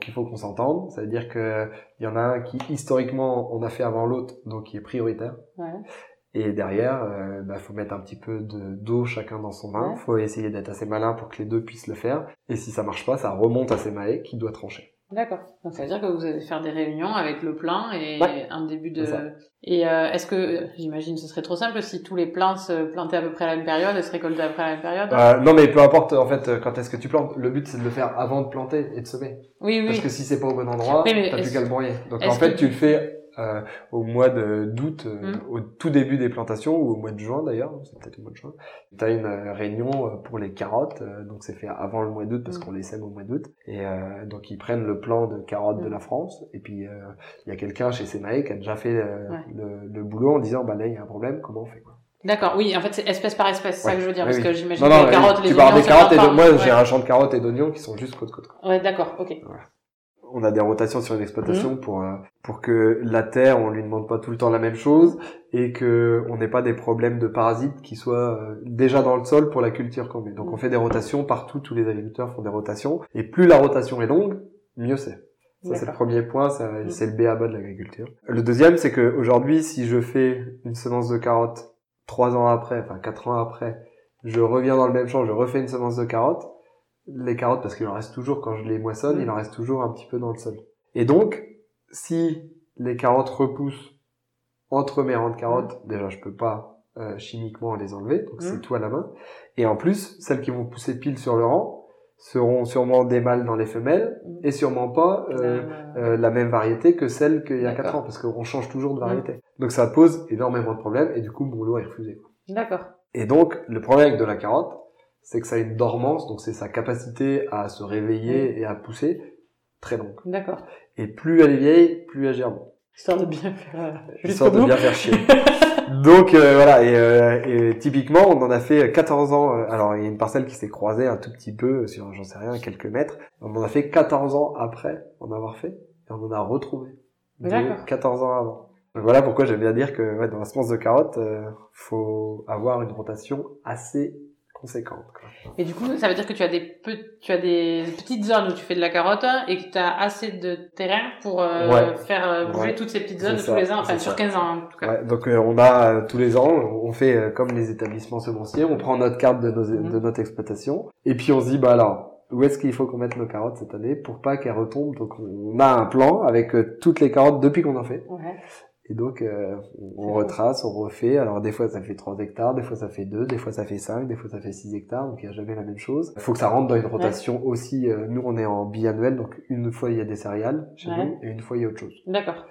qu'il faut qu'on s'entende. Ça veut dire qu'il y en a un qui, historiquement, on a fait avant l'autre, donc qui est prioritaire. Ouais. Et derrière, euh, bah, faut mettre un petit peu de d'eau chacun dans son main. Faut essayer d'être assez malin pour que les deux puissent le faire. Et si ça marche pas, ça remonte à Semae qui doit trancher. D'accord. Donc ça veut dire que vous allez faire des réunions avec le plan et un début de. Et euh, est-ce que j'imagine ce serait trop simple si tous les plants se plantaient à peu près à la même période et se récoltaient à peu près à la même période euh, Non, mais peu importe en fait quand est-ce que tu plantes? Le but c'est de le faire avant de planter et de semer. Oui, oui. Parce que si c'est pas au bon endroit, t'as plus qu'à le broyer. Donc en fait, tu le fais euh, au mois d'août, euh, mm. au tout début des plantations, ou au mois de juin d'ailleurs, c'est peut-être au mois de juin, tu as une euh, réunion pour les carottes, donc c'est fait avant le mois d'août parce mm. qu'on les sème au mois d'août, et donc ils prennent le plan de carottes de mm. la France, et puis il y a quelqu'un chez Semae qui a déjà fait le, le, boulot en disant, bah là il y a un problème, comment on fait quoi. D'accord, oui, en fait c'est espèce par espèce, c'est ça que je veux dire, parce que j'imagine que les carottes, les tu oignons, des carottes et moi j'ai un champ de carottes et d'oignons qui sont juste côte côte. Ouais, d'accord, ok on a des rotations sur une exploitation mmh. pour euh, pour que la terre on lui demande pas tout le temps la même chose et que on n'ait pas des problèmes de parasites qui soient euh, déjà dans le sol pour la culture qu'on met. Donc on mmh. fait des rotations partout, tous les agriculteurs font des rotations et plus la rotation est longue, mieux c'est. Ça c'est le premier point, mmh. c'est le B à bas de l'agriculture. Le deuxième c'est que aujourd'hui si je fais une semence de carottes trois ans après, enfin quatre ans après, je reviens dans le même champ, je refais une semence de carottes les carottes, parce qu'il en reste toujours, quand je les moissonne, mm. il en reste toujours un petit peu dans le sol. Et donc, si les carottes repoussent entre mes rangs de carottes, mm. déjà je peux pas euh, chimiquement les enlever, donc c'est mm. tout à la main. Et en plus, celles qui vont pousser pile sur le rang seront sûrement des mâles dans les femelles et sûrement pas euh, euh, la même variété que celle qu'il y a 4 ans, parce qu'on change toujours de variété. Donc ça pose énormément de problèmes et du coup mon lot est refusé. D'accord. Et donc le problème avec de la carotte, c'est que ça a une dormance, donc c'est sa capacité à se réveiller et à pousser très longue. D'accord. Et plus elle est vieille, plus elle germe. Histoire de bien faire. Euh, Histoire de bien faire chier. donc euh, voilà, et, euh, et, typiquement, on en a fait 14 ans. alors il y a une parcelle qui s'est croisée un tout petit peu sur, j'en sais rien, quelques mètres. On en a fait 14 ans après en avoir fait, et on en a retrouvé. D'accord. 14 ans avant. Voilà pourquoi j'aime bien dire que ouais, dans la semence de carotte, faut avoir une rotation assez conséquente. Et du coup, ça veut dire que tu as des tu as des petites zones où tu fais de la carotte et que tu as assez de terrain pour euh, faire euh, bouger toutes ces petites zones tous les ans, enfin sur 15 ans en tout cas. Ouais, donc euh, on a tous les ans, on fait comme les établissements semenciers, on prend notre carte de, nos, mhm. de notre exploitation et puis on se dit bah alors où est-ce qu'il faut qu'on mette nos carottes cette année pour pas qu'elles retombent? Donc on a un plan avec toutes les carottes depuis qu'on en fait. Et donc, euh, on retrace, on refait. Alors, des fois, ça fait 3 hectares, des fois, ça fait 2, des fois, ça fait 5, des fois, ça fait 6 hectares. Donc, il n'y a jamais la même chose. Il faut que ça rentre dans une rotation aussi. Euh, nous, on est en biannuel. Donc, une fois, il y a des céréales chez nous et une fois, il y a autre chose. D'accord.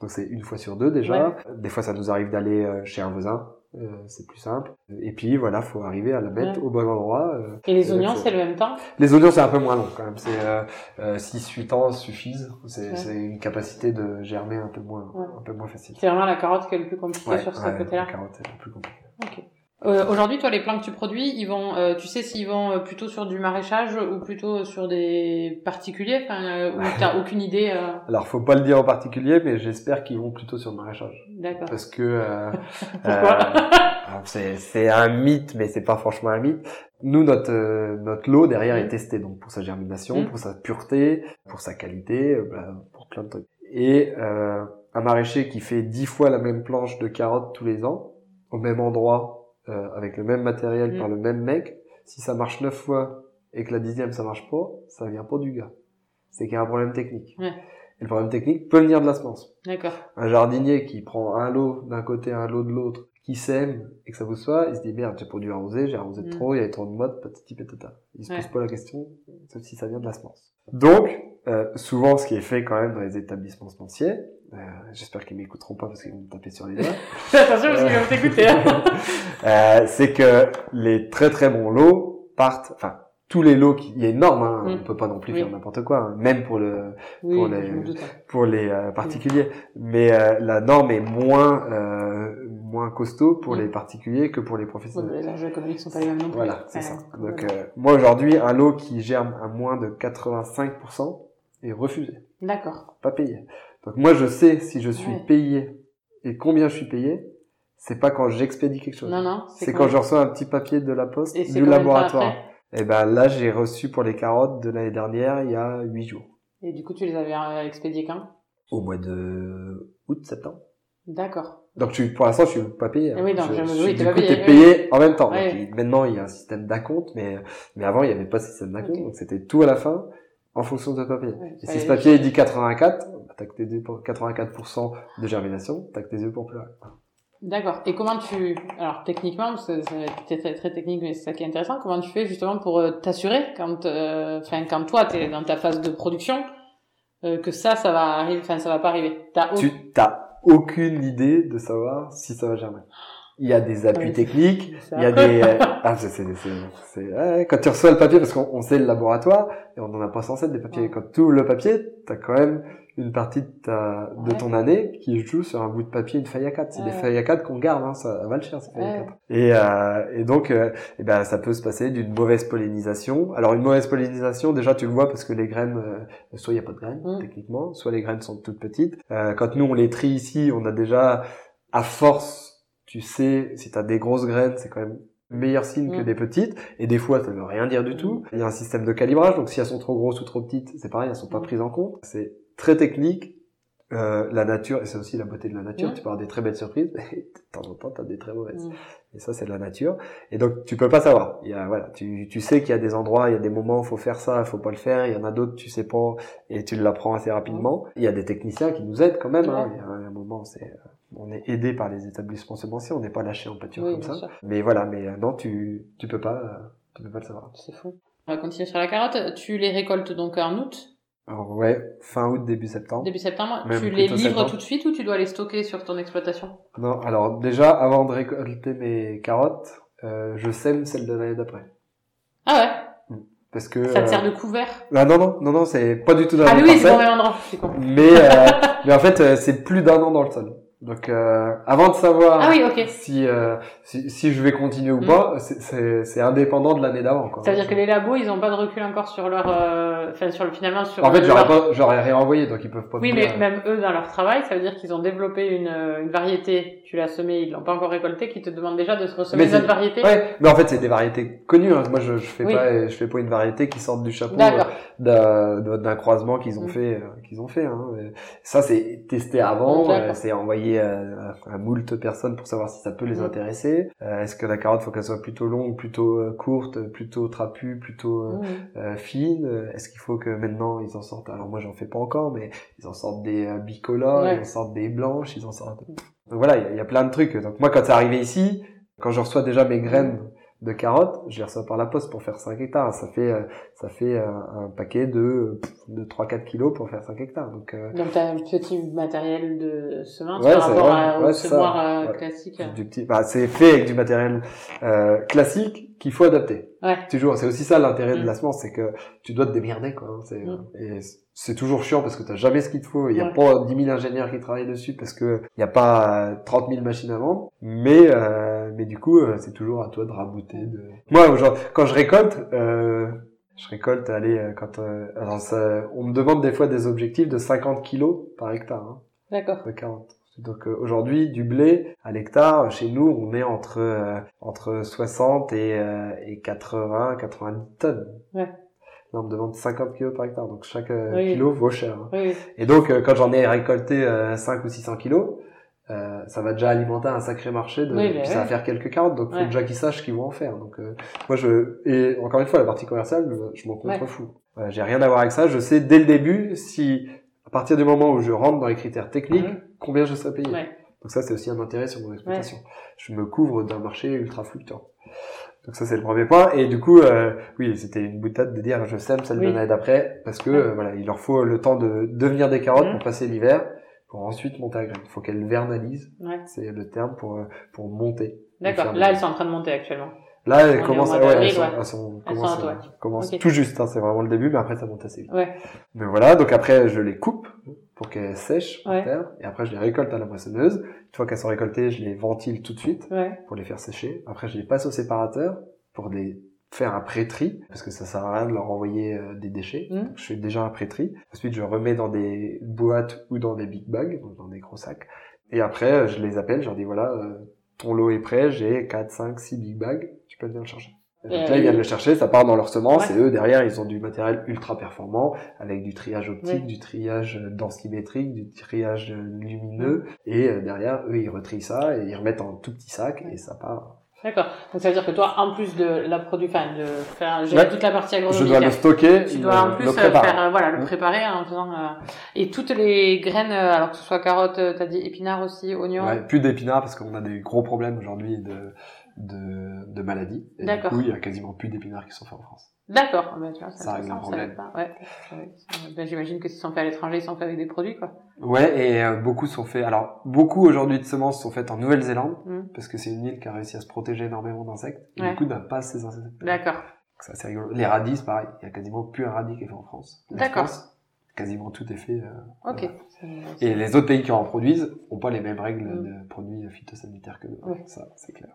Donc, c'est une fois sur deux déjà. Des fois, ça nous arrive d'aller euh, chez un voisin. Euh, c'est plus simple. Et puis voilà, faut arriver à la mettre au bon endroit. Euh, et les oignons, c'est le même temps? Les oignons, c'est un peu moins long quand même. C'est euh, 6-8 ans suffisent. C'est une capacité de germer un peu moins, un peu moins facile. C'est vraiment la carotte qui est le plus compliqué sur ce côté-là. La carotte est le plus compliqué. Ok. Euh, Aujourd'hui, toi, les plants que tu produis, ils vont, euh, tu sais s'ils vont euh, plutôt sur du maraîchage ou plutôt sur des particuliers, enfin, euh, ou t'as aucune idée euh... Alors, faut pas le dire en particulier, mais j'espère qu'ils vont plutôt sur le maraîchage. D'accord. Parce que Pourquoi c'est un mythe, mais c'est pas franchement un mythe. Nous, notre notre lot derrière est testé, donc pour sa germination, Mm. pour sa pureté, pour sa qualité, bah, pour plein de trucs. Et un maraîcher qui fait dix fois la même planche de carottes tous les ans, au même endroit, euh, avec le même matériel Mm. par le même mec, si ça marche neuf fois et que la dixième ça marche pas, ça vient pas du gars. C'est qu'il y a un problème technique. Ouais. Et le problème technique peut venir de la semence. D'accord. Un jardinier qui prend un lot d'un côté, un lot de l'autre, qui sème et que ça vous soit, il se dit merde, j'ai pas dû arroser, j'ai arrosé de Mm. trop, il y avait trop de mode, patati patata. Il se Ouais. pose pas la question, sauf si ça vient de la semence. Donc, euh, souvent, ce qui est fait quand même dans les établissements semenciers, euh, j'espère qu'ils m'écouteront pas parce qu'ils vont me taper sur les doigts, Attention parce qu'ils vont t'écouter. Hein. euh, c'est que les très très bons lots partent, enfin tous les lots, qui, il y a une norme, hein, Mm. on peut pas non plus Oui. faire n'importe quoi, hein, même pour le Oui, Pour les- doute. pour les euh, particuliers, mais euh, la norme est moins euh, moins costaud pour Mm. les particuliers que pour les professionnels. les enjeux économiques sont pas les mêmes non plus. Voilà, c'est ça. Donc euh, moi aujourd'hui, un lot qui germe à moins de 85% est refusé, D'accord. pas payé. Donc moi je sais si je suis Ouais. payé et combien je suis payé. C'est pas quand j'expédie quelque chose. Non, non. C'est quand je reçois un petit papier de la poste Et du laboratoire. Et ben là, j'ai reçu pour les carottes de l'année dernière, il y a huit jours. Et du coup, tu les avais euh, expédiés quand? Au mois de août, septembre. D'accord. Donc tu, pour l'instant, je suis pas payé. hein. Eh oui, non, je, je- je- oui, du coup, payé, t'es oui. payé en même temps. Ouais. Donc, maintenant, il y a un système d'acompte, mais mais avant, il n'y avait pas de système d'acompte. Donc c'était tout à la fin en fonction de ton papier. Ouais, Et si ce est. papier il dit 84, bah, t'as que tes yeux pour 84% de germination, t'as que tes yeux pour pleurer. D'accord. Et comment tu, alors techniquement, parce que c'est très, très technique, mais c'est ça qui est intéressant. Comment tu fais justement pour euh, t'assurer quand, euh, enfin, quand toi t'es dans ta phase de production, euh, que ça, ça va arriver, enfin, ça va pas arriver? T'as Tu t'as aucune idée de savoir si ça va germer. Il y a des appuis Ouais. techniques, il y a des euh, ah c'est c'est c'est c'est- ouais, quand tu reçois le papier parce qu'on on sait le laboratoire et on en a pas censé être des papiers Ouais. quand tu ouvres le papier t'as quand même une partie de ta de Ouais. ton année qui joue sur un bout de papier une feuille à 4 c'est des feuilles à 4 qu'on garde hein, ça va le cher ces feuilles à Ouais. 4 et euh, et donc euh, eh ben ça peut se passer d'une mauvaise pollinisation alors une mauvaise pollinisation déjà tu le vois parce que les graines euh, soit il y a pas de graines Mm. techniquement soit les graines sont toutes petites Euh, quand nous on les trie ici on a déjà à force tu sais, si tu as des grosses graines, c'est quand même meilleur signe que Mm. des petites. Et des fois, ça veut rien dire du tout. Il y a un système de calibrage, donc si elles sont trop grosses ou trop petites, c'est pareil, elles sont pas Mm. prises en compte. C'est très technique. Euh, la nature, et c'est aussi la beauté de la nature, Mm. tu peux avoir des très belles surprises, mais de temps en temps, tu as des très mauvaises. Mm. Et ça, c'est de la nature. Et donc, tu peux pas savoir. Il y a, voilà, tu, tu sais qu'il y a des endroits, il y a des moments faut faire ça, il faut pas le faire. Il y en a d'autres, tu sais pas, et tu l'apprends assez rapidement. Il y a des techniciens qui nous aident quand même. Hein. Il y a un, un moment, c'est, euh, on est aidé par les établissements semenciers, on n'est pas lâché en pâture Oui, comme ça. sûr. Mais voilà, mais euh, non, tu, tu peux pas, euh, tu peux pas le savoir. C'est fou. On va continuer sur la carotte. Tu les récoltes donc en août, Alors ouais, fin août, début septembre. début septembre. Même tu les livres septembre. tout de suite ou tu dois les stocker sur ton exploitation? Non, alors déjà, avant de récolter mes carottes, euh, je sème celles de l'année d'après. Ah Parce que... ouais. Ça te euh, sert de couvert? Ah non, non, non, non, c'est pas du tout dans la Ah oui, même oui, c'est pas au même endroit. Mais euh, mais en fait euh, c'est plus d'un an dans le sol donc euh, avant de savoir Ah oui, si, euh, si si je vais continuer ou Mm. pas c'est- indépendant de l'année d'avant quoi Ça veut dire que les labos, ils ont pas de recul encore sur leur, euh, enfin sur le finalement sur. en fait leur- j'aurais rien envoyé donc ils peuvent pas Oui, mais même eux, dans leur travail, ça veut dire qu'ils ont développé une, euh, une variété. Tu l'as semée, ils l'ont pas encore récoltée, qui te demandent déjà de se ressemer Mais une autre c'est- variété. ouais mais en fait c'est des variétés connues hein. moi je, je fais Oui. pas je fais pas une variété qui sorte du chapeau euh, d'un croisement qu'ils ont Mm. fait euh, qu'ils ont fait hein. Ça c'est testé avant c'est envoyé parler à, à moult personnes pour savoir si ça peut les Mm. intéresser. Euh, Est-ce que la carotte faut qu'elle soit plutôt longue, plutôt euh, courte, plutôt trapue, plutôt euh, euh, fine? Est-ce qu'il faut que maintenant ils en sortent? Alors moi j'en fais pas encore, mais ils en sortent des bicolores, Ouais. ils en sortent des blanches, ils en sortent. Donc voilà, il y, a- il y a plein de trucs. Donc moi quand c'est arrivé ici, quand je reçois déjà mes graines de carottes, je les reçois par la poste pour faire 5 hectares. Ça fait euh, ça fait un, un paquet de de 3-4 kilos pour faire 5 hectares. Donc euh, Donc tu as un petit matériel de semence Ouais, par rapport à, ouais, au semoir euh, Ouais. classique. du petit, bah, c'est fait avec du matériel euh, classique qu'il faut adapter. Ouais. Toujours, c'est aussi ça l'intérêt Mm. de la semence, c'est que tu dois te démerder quoi. hein. C'est, Mm. Et c'est toujours chiant parce que t'as jamais ce qu'il te faut. Il y a Ouais. pas 10 000 ingénieurs qui travaillent dessus parce que il y a pas euh, 30 000 machines à vendre. Mais euh, mais du coup, euh, c'est toujours à toi de rabouter. De... Moi, aujourd'hui, quand je récolte, euh, je récolte, allez, euh, quand euh, alors ça, on me demande des fois des objectifs de 50 kilos par hectare. Hein D'accord. de 40. Donc euh, aujourd'hui, du blé à l'hectare, chez nous, on est entre euh, entre 60 et, euh, et 80, 90 tonnes. Ouais. Là, on me demande 50 kilos par hectare, donc chaque euh, Oui. kilo vaut cher. hein. Oui. Et donc, euh, quand j'en ai récolté euh, 5 ou 600 kilos, euh, ça va déjà alimenter un sacré marché, de, Oui, puis ça va ouais. faire quelques carottes, donc faut Ouais. déjà qu'ils sachent qu'ils vont en faire. Donc euh, moi, je et encore une fois, la partie commerciale, je m'en Ouais. contrefous. Voilà, J'ai rien à voir avec ça. Je sais dès le début si à partir du moment où je rentre dans les critères techniques, Mhm. combien je serai payé. Ouais. Donc ça, c'est aussi un intérêt sur mon exploitation. Je me couvre d'un marché ultra fluctuant. Donc ça, c'est le premier point. Et du coup, euh, oui, c'était une boutade de dire je sème celle de Oui. l'année d'après, parce que Ouais. euh, voilà, il leur faut le temps de devenir des carottes Mhm. pour passer l'hiver, pour ensuite monter à graines. Il faut qu'elles vernalisent, Ouais. c'est le terme pour euh, pour monter. D'accord. Là, des- elles sont en train de monter actuellement. Là, elles on commencent, ouais, elles sont, ouais. elles sont, Elles commencent, sont à euh, commencent Ok. tout juste. Hein, c'est vraiment le début, mais après ça monte assez vite. Ouais. Mais voilà, donc après je les coupe pour qu'elles sèchent par terre, et après je les récolte à la moissonneuse. Une fois qu'elles sont récoltées, je les ventile tout de suite Ouais. pour les faire sécher. Après je les passe au séparateur pour les faire un pré-tri, parce que ça sert à rien de leur envoyer euh, des déchets. Donc, je fais déjà un pré-tri. Ensuite je remets dans des boîtes ou dans des big bags, donc dans des gros sacs. Et après euh, je les appelle, je leur dis voilà, euh, ton lot est prêt, j'ai 4, 5, 6 big bags, tu peux venir le chercher. Et donc Et là, ils viennent le chercher, ça part dans leur semence, Ouais. et eux, derrière, ils ont du matériel ultra performant, avec du triage optique, du triage densimétrique, du triage lumineux, et euh, derrière, eux, ils retrient ça, et ils remettent en tout petit sac, et ça part. D'accord. Donc ça veut dire que toi, en plus de la produit, enfin, de faire gérer Ouais. toute la partie Je agronomique, dois le stocker, tu le- dois en le plus euh, préparer. faire, euh, voilà, le Mm. préparer en faisant, euh, et toutes les graines, euh, alors que ce soit carottes, euh, t'as dit épinards aussi, oignons. Ouais, plus d'épinards, parce qu'on a des gros problèmes aujourd'hui de, de, de maladies. Et du coup, il y a quasiment plus d'épinards qui sont faits en France. D'accord. Ah ben, tu vois, c'est Ça règle intéressant, un pas. Ouais. Ben, j'imagine que s'ils sont faits à l'étranger, ils sont faits avec des produits, quoi. Ouais, et euh, beaucoup sont faits. Alors, beaucoup aujourd'hui de semences sont faites en Nouvelle-Zélande, Mm. parce que c'est une île qui a réussi à se protéger énormément d'insectes, et Ouais. du coup n'a pas ces insectes. D'accord. Ça, c'est rigolo. Les radis, c'est pareil. Il y a quasiment plus un radis qui est fait en France. D'accord. Quasiment tout est fait. euh, Ok. voilà. Et les autres pays qui en produisent ont pas les mêmes règles Mm. de produits phytosanitaires que nous. Ouais. Ça, c'est clair.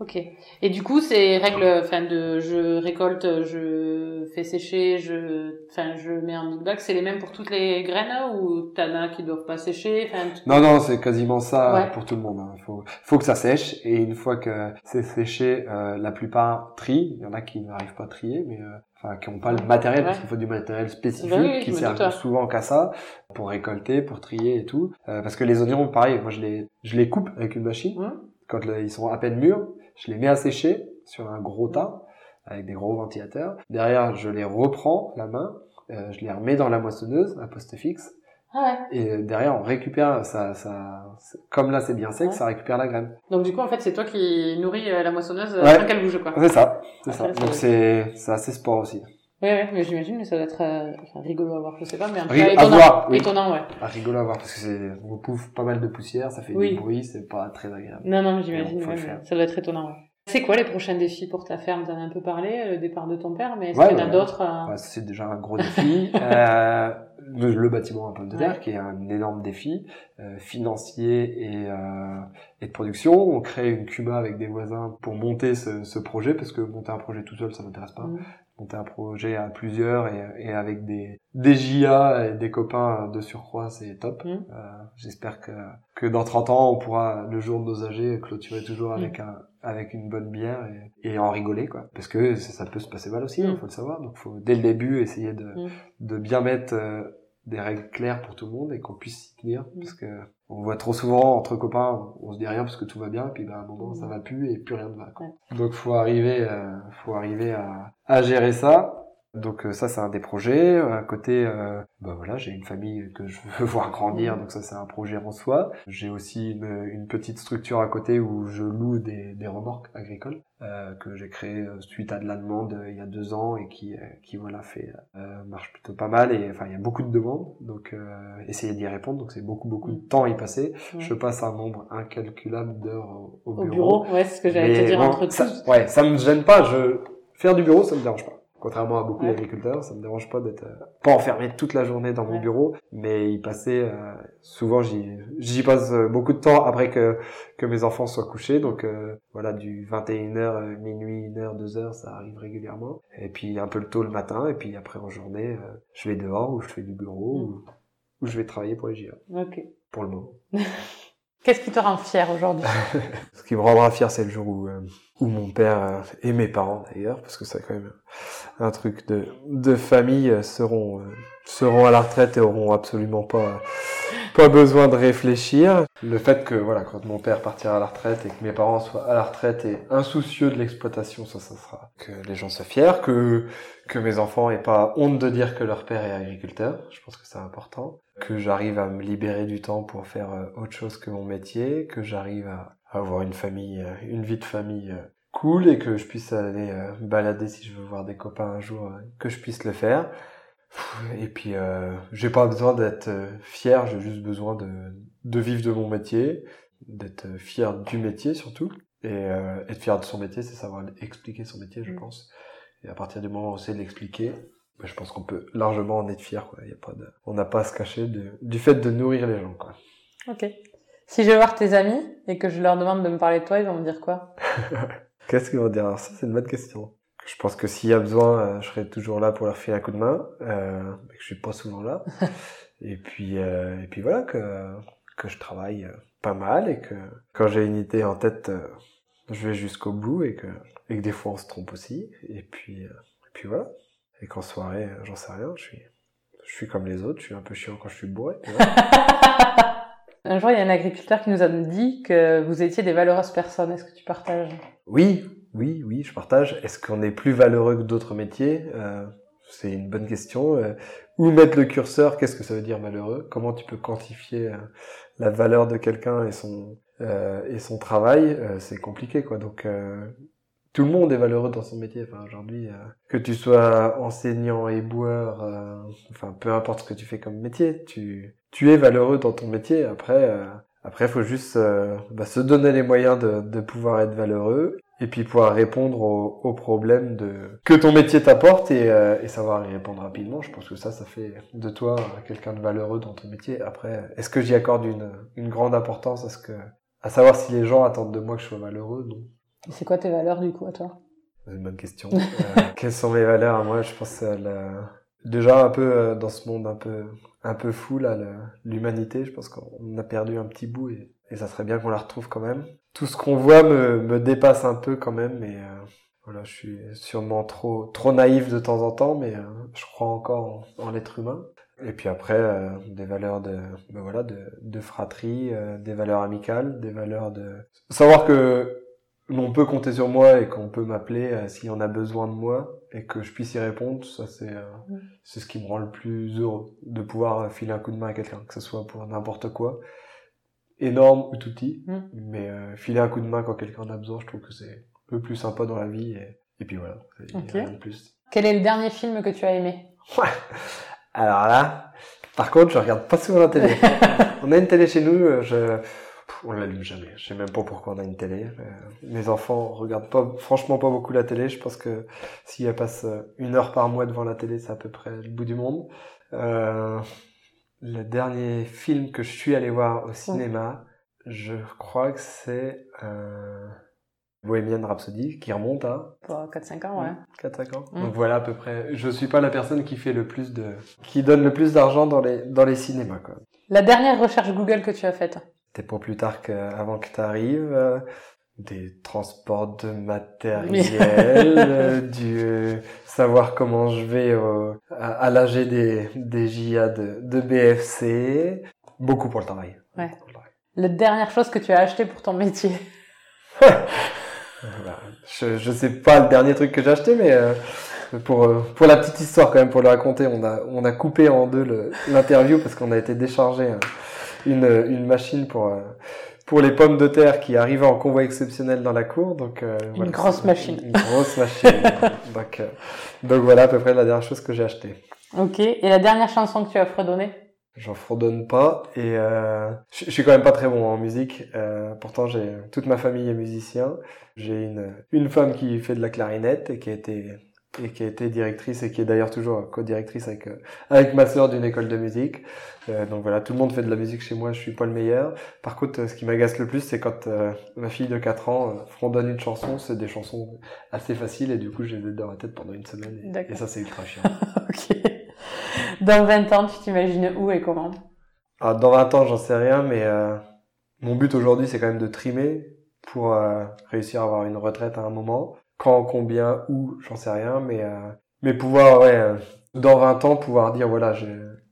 Ok. Et du coup, ces règles, enfin, de je récolte, je fais sécher, je, enfin, je mets en big bag, c'est les mêmes pour toutes les graines ou t'en as qui doivent pas sécher, enfin, tu- Non, non, c'est quasiment ça Ouais. pour tout le monde. Il faut, faut que ça sèche. Et une fois que c'est séché, euh, la plupart trient. Il y en a qui n'arrivent pas à trier, mais euh, enfin qui n'ont pas le matériel, parce qu'il faut du matériel spécifique Bah oui, qui sert souvent qu'à ça, pour récolter, pour trier et tout. Euh, parce que les oignons, pareil, moi je les, je les coupe avec une machine. Mhm. Quand là, ils sont à peine mûrs, je les mets à sécher sur un gros tas avec des gros ventilateurs. Derrière, je les reprends la main, euh, je les remets dans la moissonneuse à poste fixe. Ah ouais. Et derrière, on récupère ça, ça, comme là c'est bien sec, Ouais. ça récupère la graine. Donc du coup, en fait, c'est toi qui nourris euh, la moissonneuse euh, Ouais. sans qu'elle bouge, quoi. C'est ça, c'est Ah, ça. Donc c'est, c'est assez sport aussi. Ouais, ouais, mais j'imagine que ça doit être euh, enfin, rigolo à voir, je sais pas, mais tout Ri- cas, à étonnant. voir, oui. Étonnant, ouais. Ah, rigolo à voir parce que c'est, on pouffe pas mal de poussière, ça fait Oui. du bruit, c'est pas très agréable. Non, non, j'imagine, ouais, ça doit être étonnant, ouais. C'est quoi les prochains défis pour ta ferme? T'en as un peu parlé, le départ de ton père, mais est-ce Ouais, qu'il y en a ouais. d'autres euh, Ouais, ça, c'est déjà un gros défi. euh, le, le bâtiment à pomme de terre, Ouais. qui est un énorme défi euh, financier et, euh, et de production. On crée une Cuma avec des voisins pour monter ce, ce projet, parce que monter un projet tout seul, ça m'intéresse pas. Mhm. monter un projet à plusieurs et, et avec des, des JA et des copains de surcroît, c'est top. Mhm. Euh, J'espère que, que dans 30 ans, on pourra, le jour de nos âgés, clôturer toujours avec, un, avec une bonne bière et, et en rigoler, quoi. Parce que ça, ça peut se passer mal aussi, il Mhm. faut le savoir. Donc, faut dès le début essayer de, de bien mettre euh, des règles claires pour tout le monde et qu'on puisse s'y tenir parce que on voit trop souvent entre copains on se dit rien parce que tout va bien et puis ben, à un moment ça va plus et plus rien ne va quoi. donc faut arriver euh, faut arriver à, à gérer ça donc euh, ça c'est un des projets. À côté, euh, bah voilà, j'ai une famille que je veux voir grandir, donc ça c'est un projet en soi. J'ai aussi une, une, petite structure à côté où je loue des, des remorques agricoles euh, que j'ai créé euh, suite à de la demande il y a deux ans et qui, qui voilà fait marche plutôt pas mal. Et enfin il y a beaucoup de demandes, donc essayer d'y répondre. Donc c'est beaucoup beaucoup de temps à y passer. Je passe un nombre incalculable d'heures au, bureau. Au bureau, ouais, c'est ce que j'allais te dire entre ça, Ouais, ça me gêne pas. Je faire du bureau, ça me dérange pas. Contrairement à beaucoup d'agriculteurs, ça me dérange pas d'être euh, pas enfermé toute la journée dans mon bureau, mais y passer euh, souvent j'y j'y passe euh, beaucoup de temps après que que mes enfants soient couchés donc voilà du 21h minuit 1h 2h ça arrive régulièrement et puis un peu le tôt le matin et puis après en journée je vais dehors ou je fais du bureau mm. ou, ou, je vais travailler pour les GIA. OK. Pour le moment. Qu'est-ce qui te rend fier aujourd'hui? Ce qui me rendra fier, c'est le jour où, euh, où mon père euh, et mes parents d'ailleurs, parce que c'est quand même un truc de, de famille, euh, seront seront à la retraite et auront absolument pas pas besoin de réfléchir. Le fait que voilà, quand mon père partira à la retraite et que mes parents soient à la retraite et insoucieux de l'exploitation, ça, ça sera que les gens soient fiers, que que mes enfants aient pas honte de dire que leur père est agriculteur. Je pense que c'est important que j'arrive à me libérer du temps pour faire euh, autre chose que mon métier, que j'arrive à avoir une famille, euh, une vie de famille euh, cool et que je puisse aller balader si je veux voir des copains un jour, que je puisse le faire. Et puis euh, j'ai pas besoin d'être fier, j'ai juste besoin de, de vivre de mon métier, d'être fier du métier surtout. Et être fier de son métier, c'est savoir expliquer son métier, je mm. pense. Et à partir du moment où on sait l'expliquer, bah, je pense qu'on peut largement en être fier. Quoi. Y a pas de... On n'a pas à se cacher de... du fait de nourrir les gens. Quoi. Ok. Si je vais voir tes amis et que je leur demande de me parler de toi, ils vont me dire quoi? Qu'est-ce qu'ils vont dire? Alors ça, c'est une bonne question. Je pense que s'il y a besoin, euh, je serai toujours là pour leur filer un coup de main. Euh, mais que je suis pas souvent là. et puis, euh, et puis voilà que que je travaille euh, pas mal et que quand j'ai une idée en tête, je vais jusqu'au bout et que et que des fois on se trompe aussi. Et puis, et puis voilà. Et qu'en soirée, j'en sais rien, je suis, je suis comme les autres, je suis un peu chiant quand je suis bourré. un jour, il y a un agriculteur qui nous a dit que vous étiez des valeureuses personnes. Est-ce que tu partages? Oui, oui, oui, je partage. Est-ce qu'on est plus valeureux que d'autres métiers? Euh, C'est une bonne question. Euh, où mettre le curseur? Qu'est-ce que ça veut dire malheureux Comment tu peux quantifier euh, la valeur de quelqu'un et son et son travail? C'est compliqué, quoi. Donc tout le monde est valeureux dans son métier. Enfin, aujourd'hui, euh, que tu sois enseignant, et boueur, euh, enfin, peu importe ce que tu fais comme métier, tu, tu es valeureux dans ton métier. Après, euh, après, faut juste bah, se donner les moyens de, de pouvoir être valeureux et puis pouvoir répondre aux, problèmes de que ton métier t'apporte et, et savoir y répondre rapidement. Je pense que ça, ça fait de toi quelqu'un de valeureux dans ton métier. Après, est-ce que j'y accorde une, grande importance à ce que, à savoir si les gens attendent de moi que je sois malheureux Non. C'est quoi tes valeurs du coup à toi C'est une bonne question. euh, quelles sont mes valeurs? À moi Je pense déjà un peu euh, dans ce monde un peu un peu fou là, l'humanité. Je pense qu'on a perdu un petit bout et, et ça serait bien qu'on la retrouve quand même. Tout ce qu'on voit me, me dépasse un peu quand même, mais euh, voilà, je suis sûrement trop trop naïf de temps en temps, mais euh, je crois encore en, l'être humain. Et puis après, euh, des valeurs de, ben voilà, de, de fratrie, des valeurs amicales, des valeurs de savoir que on peut compter sur moi et qu'on peut m'appeler euh, s'il y en a besoin de moi et que je puisse y répondre, ça c'est euh, c'est ce qui me rend le plus heureux de pouvoir euh, filer un coup de main à quelqu'un, que ce soit pour n'importe quoi, énorme ou tout petit, mais filer un coup de main quand quelqu'un en a besoin, je trouve que c'est le plus sympa dans la vie et, et puis voilà, rien de plus. Quel est le dernier film que tu as aimé? Alors là, par contre, je regarde pas souvent la télé. on a une télé chez nous, je on l'allume jamais. Je sais même pas pourquoi on a une télé. Euh, mes enfants regardent pas, franchement pas beaucoup la télé. Je pense que si elles passent une heure par mois devant la télé, c'est à peu près le bout du monde. Euh, le dernier film que je suis allé voir au cinéma, je crois que c'est euh, Bohemian Rhapsody, qui remonte à... 4-5 ans, ouais. 4-5 ans. Mm. Donc voilà à peu près. Je suis pas la personne qui fait le plus de... qui donne le plus d'argent dans les, dans les cinémas, quoi. La dernière recherche Google que tu as faite c'était pour plus tard qu'avant que tu arrives. Euh, des transports de matériel, du savoir comment je vais à, à l'AG des, des JA de, de BFC. Beaucoup pour le travail. Ouais. La dernière chose que tu as acheté pour ton métier je, je sais pas le dernier truc que j'ai acheté, mais euh, pour, euh, pour la petite histoire quand même, pour le raconter, on a, on a coupé en deux l'interview parce qu'on a été déchargé hein, une, une machine pour, euh, pour les pommes de terre qui arrivaient en convoi exceptionnel dans la cour. Donc, une grosse machine. Une, grosse machine. donc, donc voilà à peu près la dernière chose que j'ai acheté. Ok. Et la dernière chanson que tu as fredonnée? J'en fredonne pas et euh, je, suis quand même pas très bon en musique. Euh, pourtant, j'ai toute ma famille est musicien. J'ai une une femme qui fait de la clarinette et qui a été et qui a été directrice et qui est d'ailleurs toujours co-directrice avec euh, avec ma sœur d'une école de musique. Euh, donc voilà, tout le monde fait de la musique chez moi, je suis pas le meilleur. Par contre, ce qui m'agace le plus, c'est quand euh, ma fille de 4 ans fredonne une chanson, c'est des chansons assez faciles et du coup, j'ai les dans la tête pendant une semaine et, et ça c'est ultra chiant. ok. Dans 20 ans, tu t'imagines où et comment? Ah, Dans 20 ans, j'en sais rien, mais euh, mon but aujourd'hui, c'est quand même de trimer pour euh, réussir à avoir une retraite à un moment. Quand, combien, où, j'en sais rien, mais euh, mais pouvoir, ouais, euh, dans 20 ans, pouvoir dire, voilà, je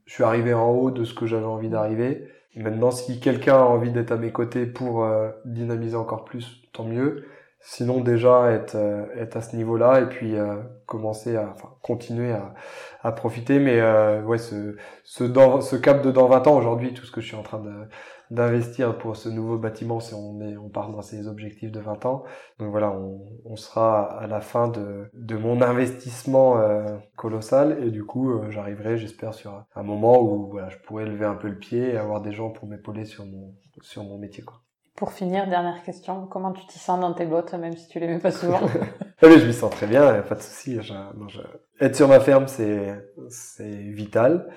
suis arrivé en haut de ce que j'avais envie d'arriver. Maintenant, si quelqu'un a envie d'être à mes côtés pour dynamiser encore plus, tant mieux. Sinon déjà être euh, être à ce niveau-là et puis euh, commencer à enfin continuer à, à profiter mais euh, ouais ce ce dans ce cap de dans 20 ans aujourd'hui tout ce que je suis en train de d'investir pour ce nouveau bâtiment si on est on part dans ces objectifs de 20 ans donc voilà on, on sera à la fin de de mon investissement euh, colossal et du coup euh, j'arriverai j'espère sur un moment où voilà je pourrais lever un peu le pied et avoir des gens pour m'épauler sur mon sur mon métier quoi pour finir, dernière question, comment tu t'y sens dans tes bottes, même si tu les mets pas souvent ah oui, je m'y sens très bien, pas de souci. Être sur ma ferme, c'est c'est vital.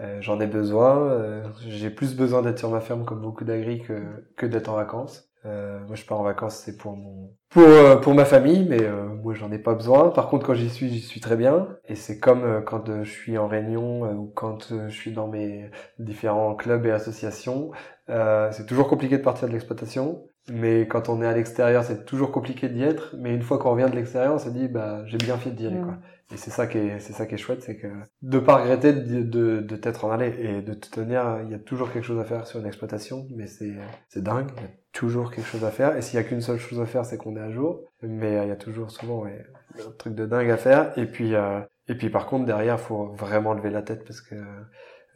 Euh, J'en ai besoin. Euh, J'ai plus besoin d'être sur ma ferme comme beaucoup d'agri que que d'être en vacances. Euh, moi, je pars en vacances, c'est pour mon pour euh, pour ma famille, mais euh, moi, j'en ai pas besoin. Par contre, quand j'y suis, j'y suis très bien. Et c'est comme euh, quand je suis en réunion ou quand je suis dans mes différents clubs et associations. c'est toujours compliqué de partir de l'exploitation, mais quand on est à l'extérieur, c'est toujours compliqué d'y être. Mais une fois qu'on revient de l'extérieur, on se dit, bah, j'ai bien fait d'y aller, quoi. Et c'est ça qui est, c'est ça qui est chouette, c'est que de pas regretter de, de, de t'être en aller et de te tenir, il y a toujours quelque chose à faire sur une exploitation, mais c'est, c'est dingue, il y a toujours quelque chose à faire. Et s'il y a qu'une seule chose à faire, c'est qu'on est à jour. Mais euh, il y a toujours souvent ouais, un truc de dingue à faire. Et puis, euh, et puis par contre derrière, faut vraiment lever la tête parce que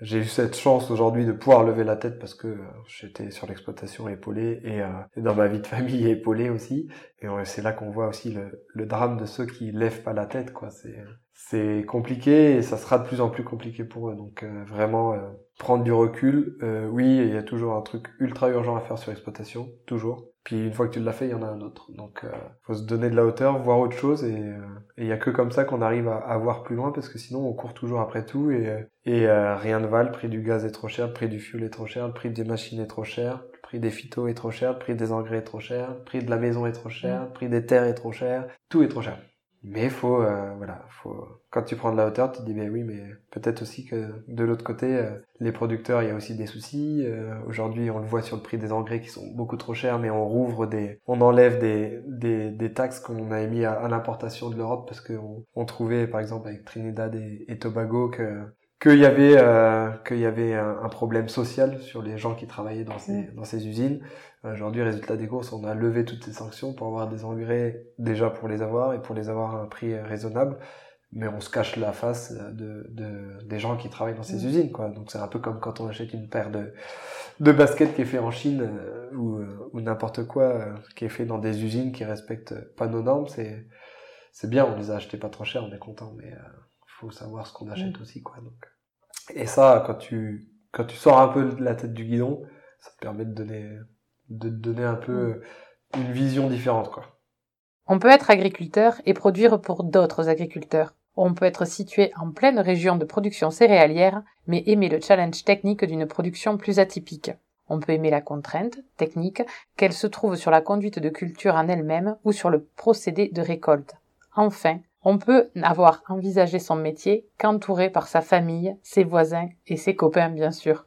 j'ai eu cette chance aujourd'hui de pouvoir lever la tête parce que euh, j'étais sur l'exploitation épaulé et, euh, dans ma vie de famille épaulé aussi. Et c'est là qu'on voit aussi le, le, drame de ceux qui lèvent pas la tête. quoi. C'est c'est compliqué et ça sera de plus en plus compliqué pour eux. Donc euh, vraiment prendre du recul. oui, il y a toujours un truc ultra urgent à faire sur l'exploitation, toujours. Puis une fois que tu l'as fait, il y en a un autre. Donc, euh, faut se donner de la hauteur, voir autre chose, et il y a que comme ça qu'on arrive à, à, voir plus loin, parce que sinon on court toujours après tout, et, et euh, rien ne va. Le prix du gaz est trop cher, le prix du fuel est trop cher, le prix des machines est trop cher, le prix des phytos est trop cher, le prix des engrais est trop cher, le prix de la maison est trop cher, le prix des terres est trop cher, tout est trop cher. Mais faut, euh, voilà, faut. Quand tu prends de la hauteur, tu te dis ben oui, mais peut-être aussi que de l'autre côté, euh, les producteurs, il y a aussi des soucis. Euh, aujourd'hui, on le voit sur le prix des engrais qui sont beaucoup trop chers, mais on rouvre des, on enlève des des, des taxes qu'on a émis à, l'importation de l'Europe parce qu'on on trouvait, par exemple, avec Trinidad et, et Tobago que qu'il y avait euh, qu'il y avait un, problème social sur les gens qui travaillaient dans ces dans ces usines. Aujourd'hui, résultat des courses, on a levé toutes ces sanctions pour avoir des engrais déjà pour les avoir et pour les avoir à un prix raisonnable. Mais on se cache la face de, de des gens qui travaillent dans ces usines, quoi. Donc c'est un peu comme quand on achète une paire de de baskets qui est fait en Chine euh, ou euh, ou n'importe quoi euh, qui est fait dans des usines qui respectent pas nos normes. C'est c'est bien, on les a achetés pas trop cher, on est content, mais faut savoir ce qu'on achète aussi, quoi. Donc et ça, quand tu, quand tu sors un peu de la tête du guidon, ça te permet de donner, de te donner un peu une vision différente, quoi. On peut être agriculteur et produire pour d'autres agriculteurs. On peut être situé en pleine région de production céréalière, mais aimer le challenge technique d'une production plus atypique. On peut aimer la contrainte technique, qu'elle se trouve sur la conduite de culture en elle-même ou sur le procédé de récolte. Enfin, on peut n'avoir envisagé son métier qu'entouré par sa famille, ses voisins et ses copains, bien sûr.